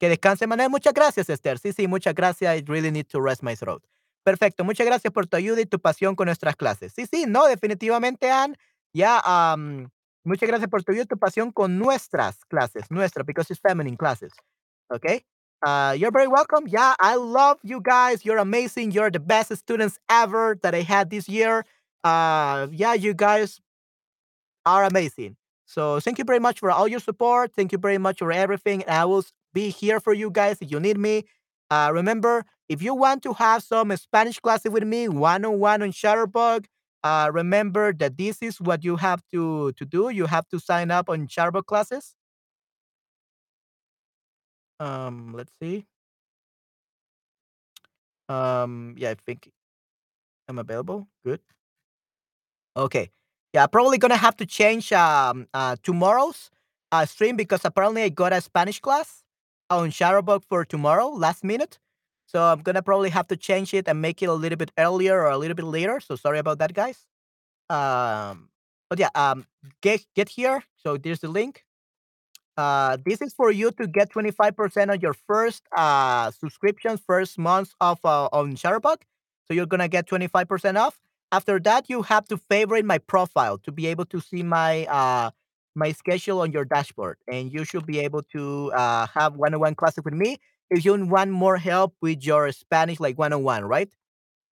Que descanse, Manuel. Muchas gracias, Esther. Sí, sí, muchas gracias. I really need to rest my throat. Perfecto. Muchas gracias por tu ayuda y tu pasión con nuestras clases. Sí, sí, no, definitivamente, Anne. Ya, um, muchas gracias por tu ayuda y tu pasión con nuestras clases. Nuestra, because it's feminine classes. Okay? Uh, you're very welcome. Yeah, I love you guys. You're amazing. You're the best students ever that I had this year. Uh, yeah, you guys are amazing. So thank you very much for all your support. Thank you very much for everything. I will be here for you guys if you need me. Uh, remember, if you want to have some Spanish classes with me, one on one on Chatterbug, uh, remember that this is what you have to to do. You have to sign up on Chatterbug classes. Um, let's see. Um, yeah, I think I'm available. Good. Okay. Yeah, probably gonna have to change um uh tomorrow's uh stream because apparently I got a Spanish class on Chatterbug for tomorrow, last minute. So I'm gonna probably have to change it and make it a little bit earlier or a little bit later. So sorry about that, guys. Um, but yeah, um, get get here. So there's the link. Uh, this is for you to get 25% on your first uh, subscription, first month of uh, on Chatterbug. So you're gonna get 25% off. After that, you have to favorite my profile to be able to see my uh, my schedule on your dashboard, and you should be able to uh, have one-on-one classes with me if you want more help with your Spanish, like one-on-one, right?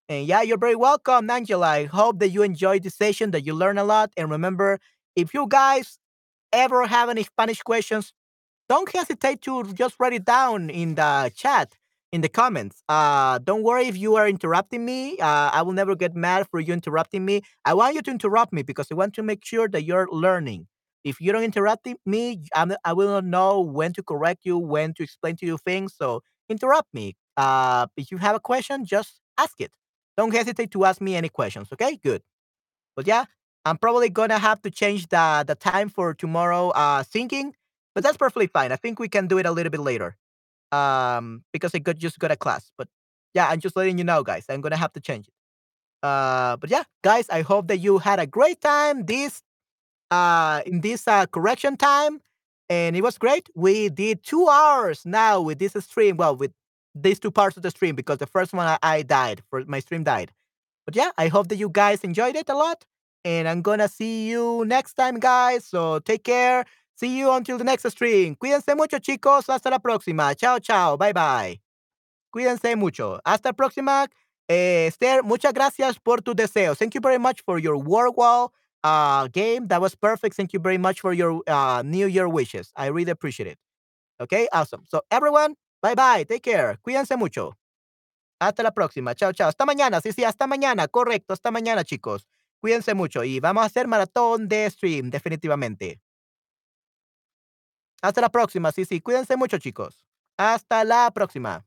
And yeah, you're very welcome, Angela. I hope that you enjoyed the session, that you learn a lot, and remember, if you guys ever have any Spanish questions, don't hesitate to just write it down in the chat in the comments. Uh don't worry if you are interrupting me. Uh i will never get mad for you interrupting me. I want you to interrupt me because i want to make sure that you're learning if you don't interrupt me I'm, i will not know when to correct you when to explain to you things so interrupt me uh if you have a question just ask it don't hesitate to ask me any questions okay good but yeah I'm probably gonna have to change the the time for tomorrow uh singing, but that's perfectly fine. I think we can do it a little bit later. Um because I got just got a class. But yeah, I'm just letting you know, guys. I'm gonna have to change it. Uh but yeah, guys, I hope that you had a great time this uh in this uh correction time. And it was great. We did two hours now with this stream. Well, with these two parts of the stream because the first one I, I died for my stream died. But yeah, I hope that you guys enjoyed it a lot. And I'm gonna see you next time, guys. So take care. See you until the next stream. Cuídense mucho, chicos. Hasta la próxima. Chao, chao. Bye, bye. Cuídense mucho. Hasta la próxima. Eh, Esther, muchas gracias por tu deseo. Thank you very much for your Wordwall uh, game. That was perfect. Thank you very much for your uh, New Year wishes. I really appreciate it. Okay, awesome. So, everyone, bye bye. Take care. Cuídense mucho. Hasta la próxima. Chao, chao. Hasta mañana. Sí, sí, hasta mañana. Correcto. Hasta mañana, chicos. Cuídense mucho y vamos a hacer maratón de stream, definitivamente. Hasta la próxima. Sí, sí. Cuídense mucho, chicos. Hasta la próxima.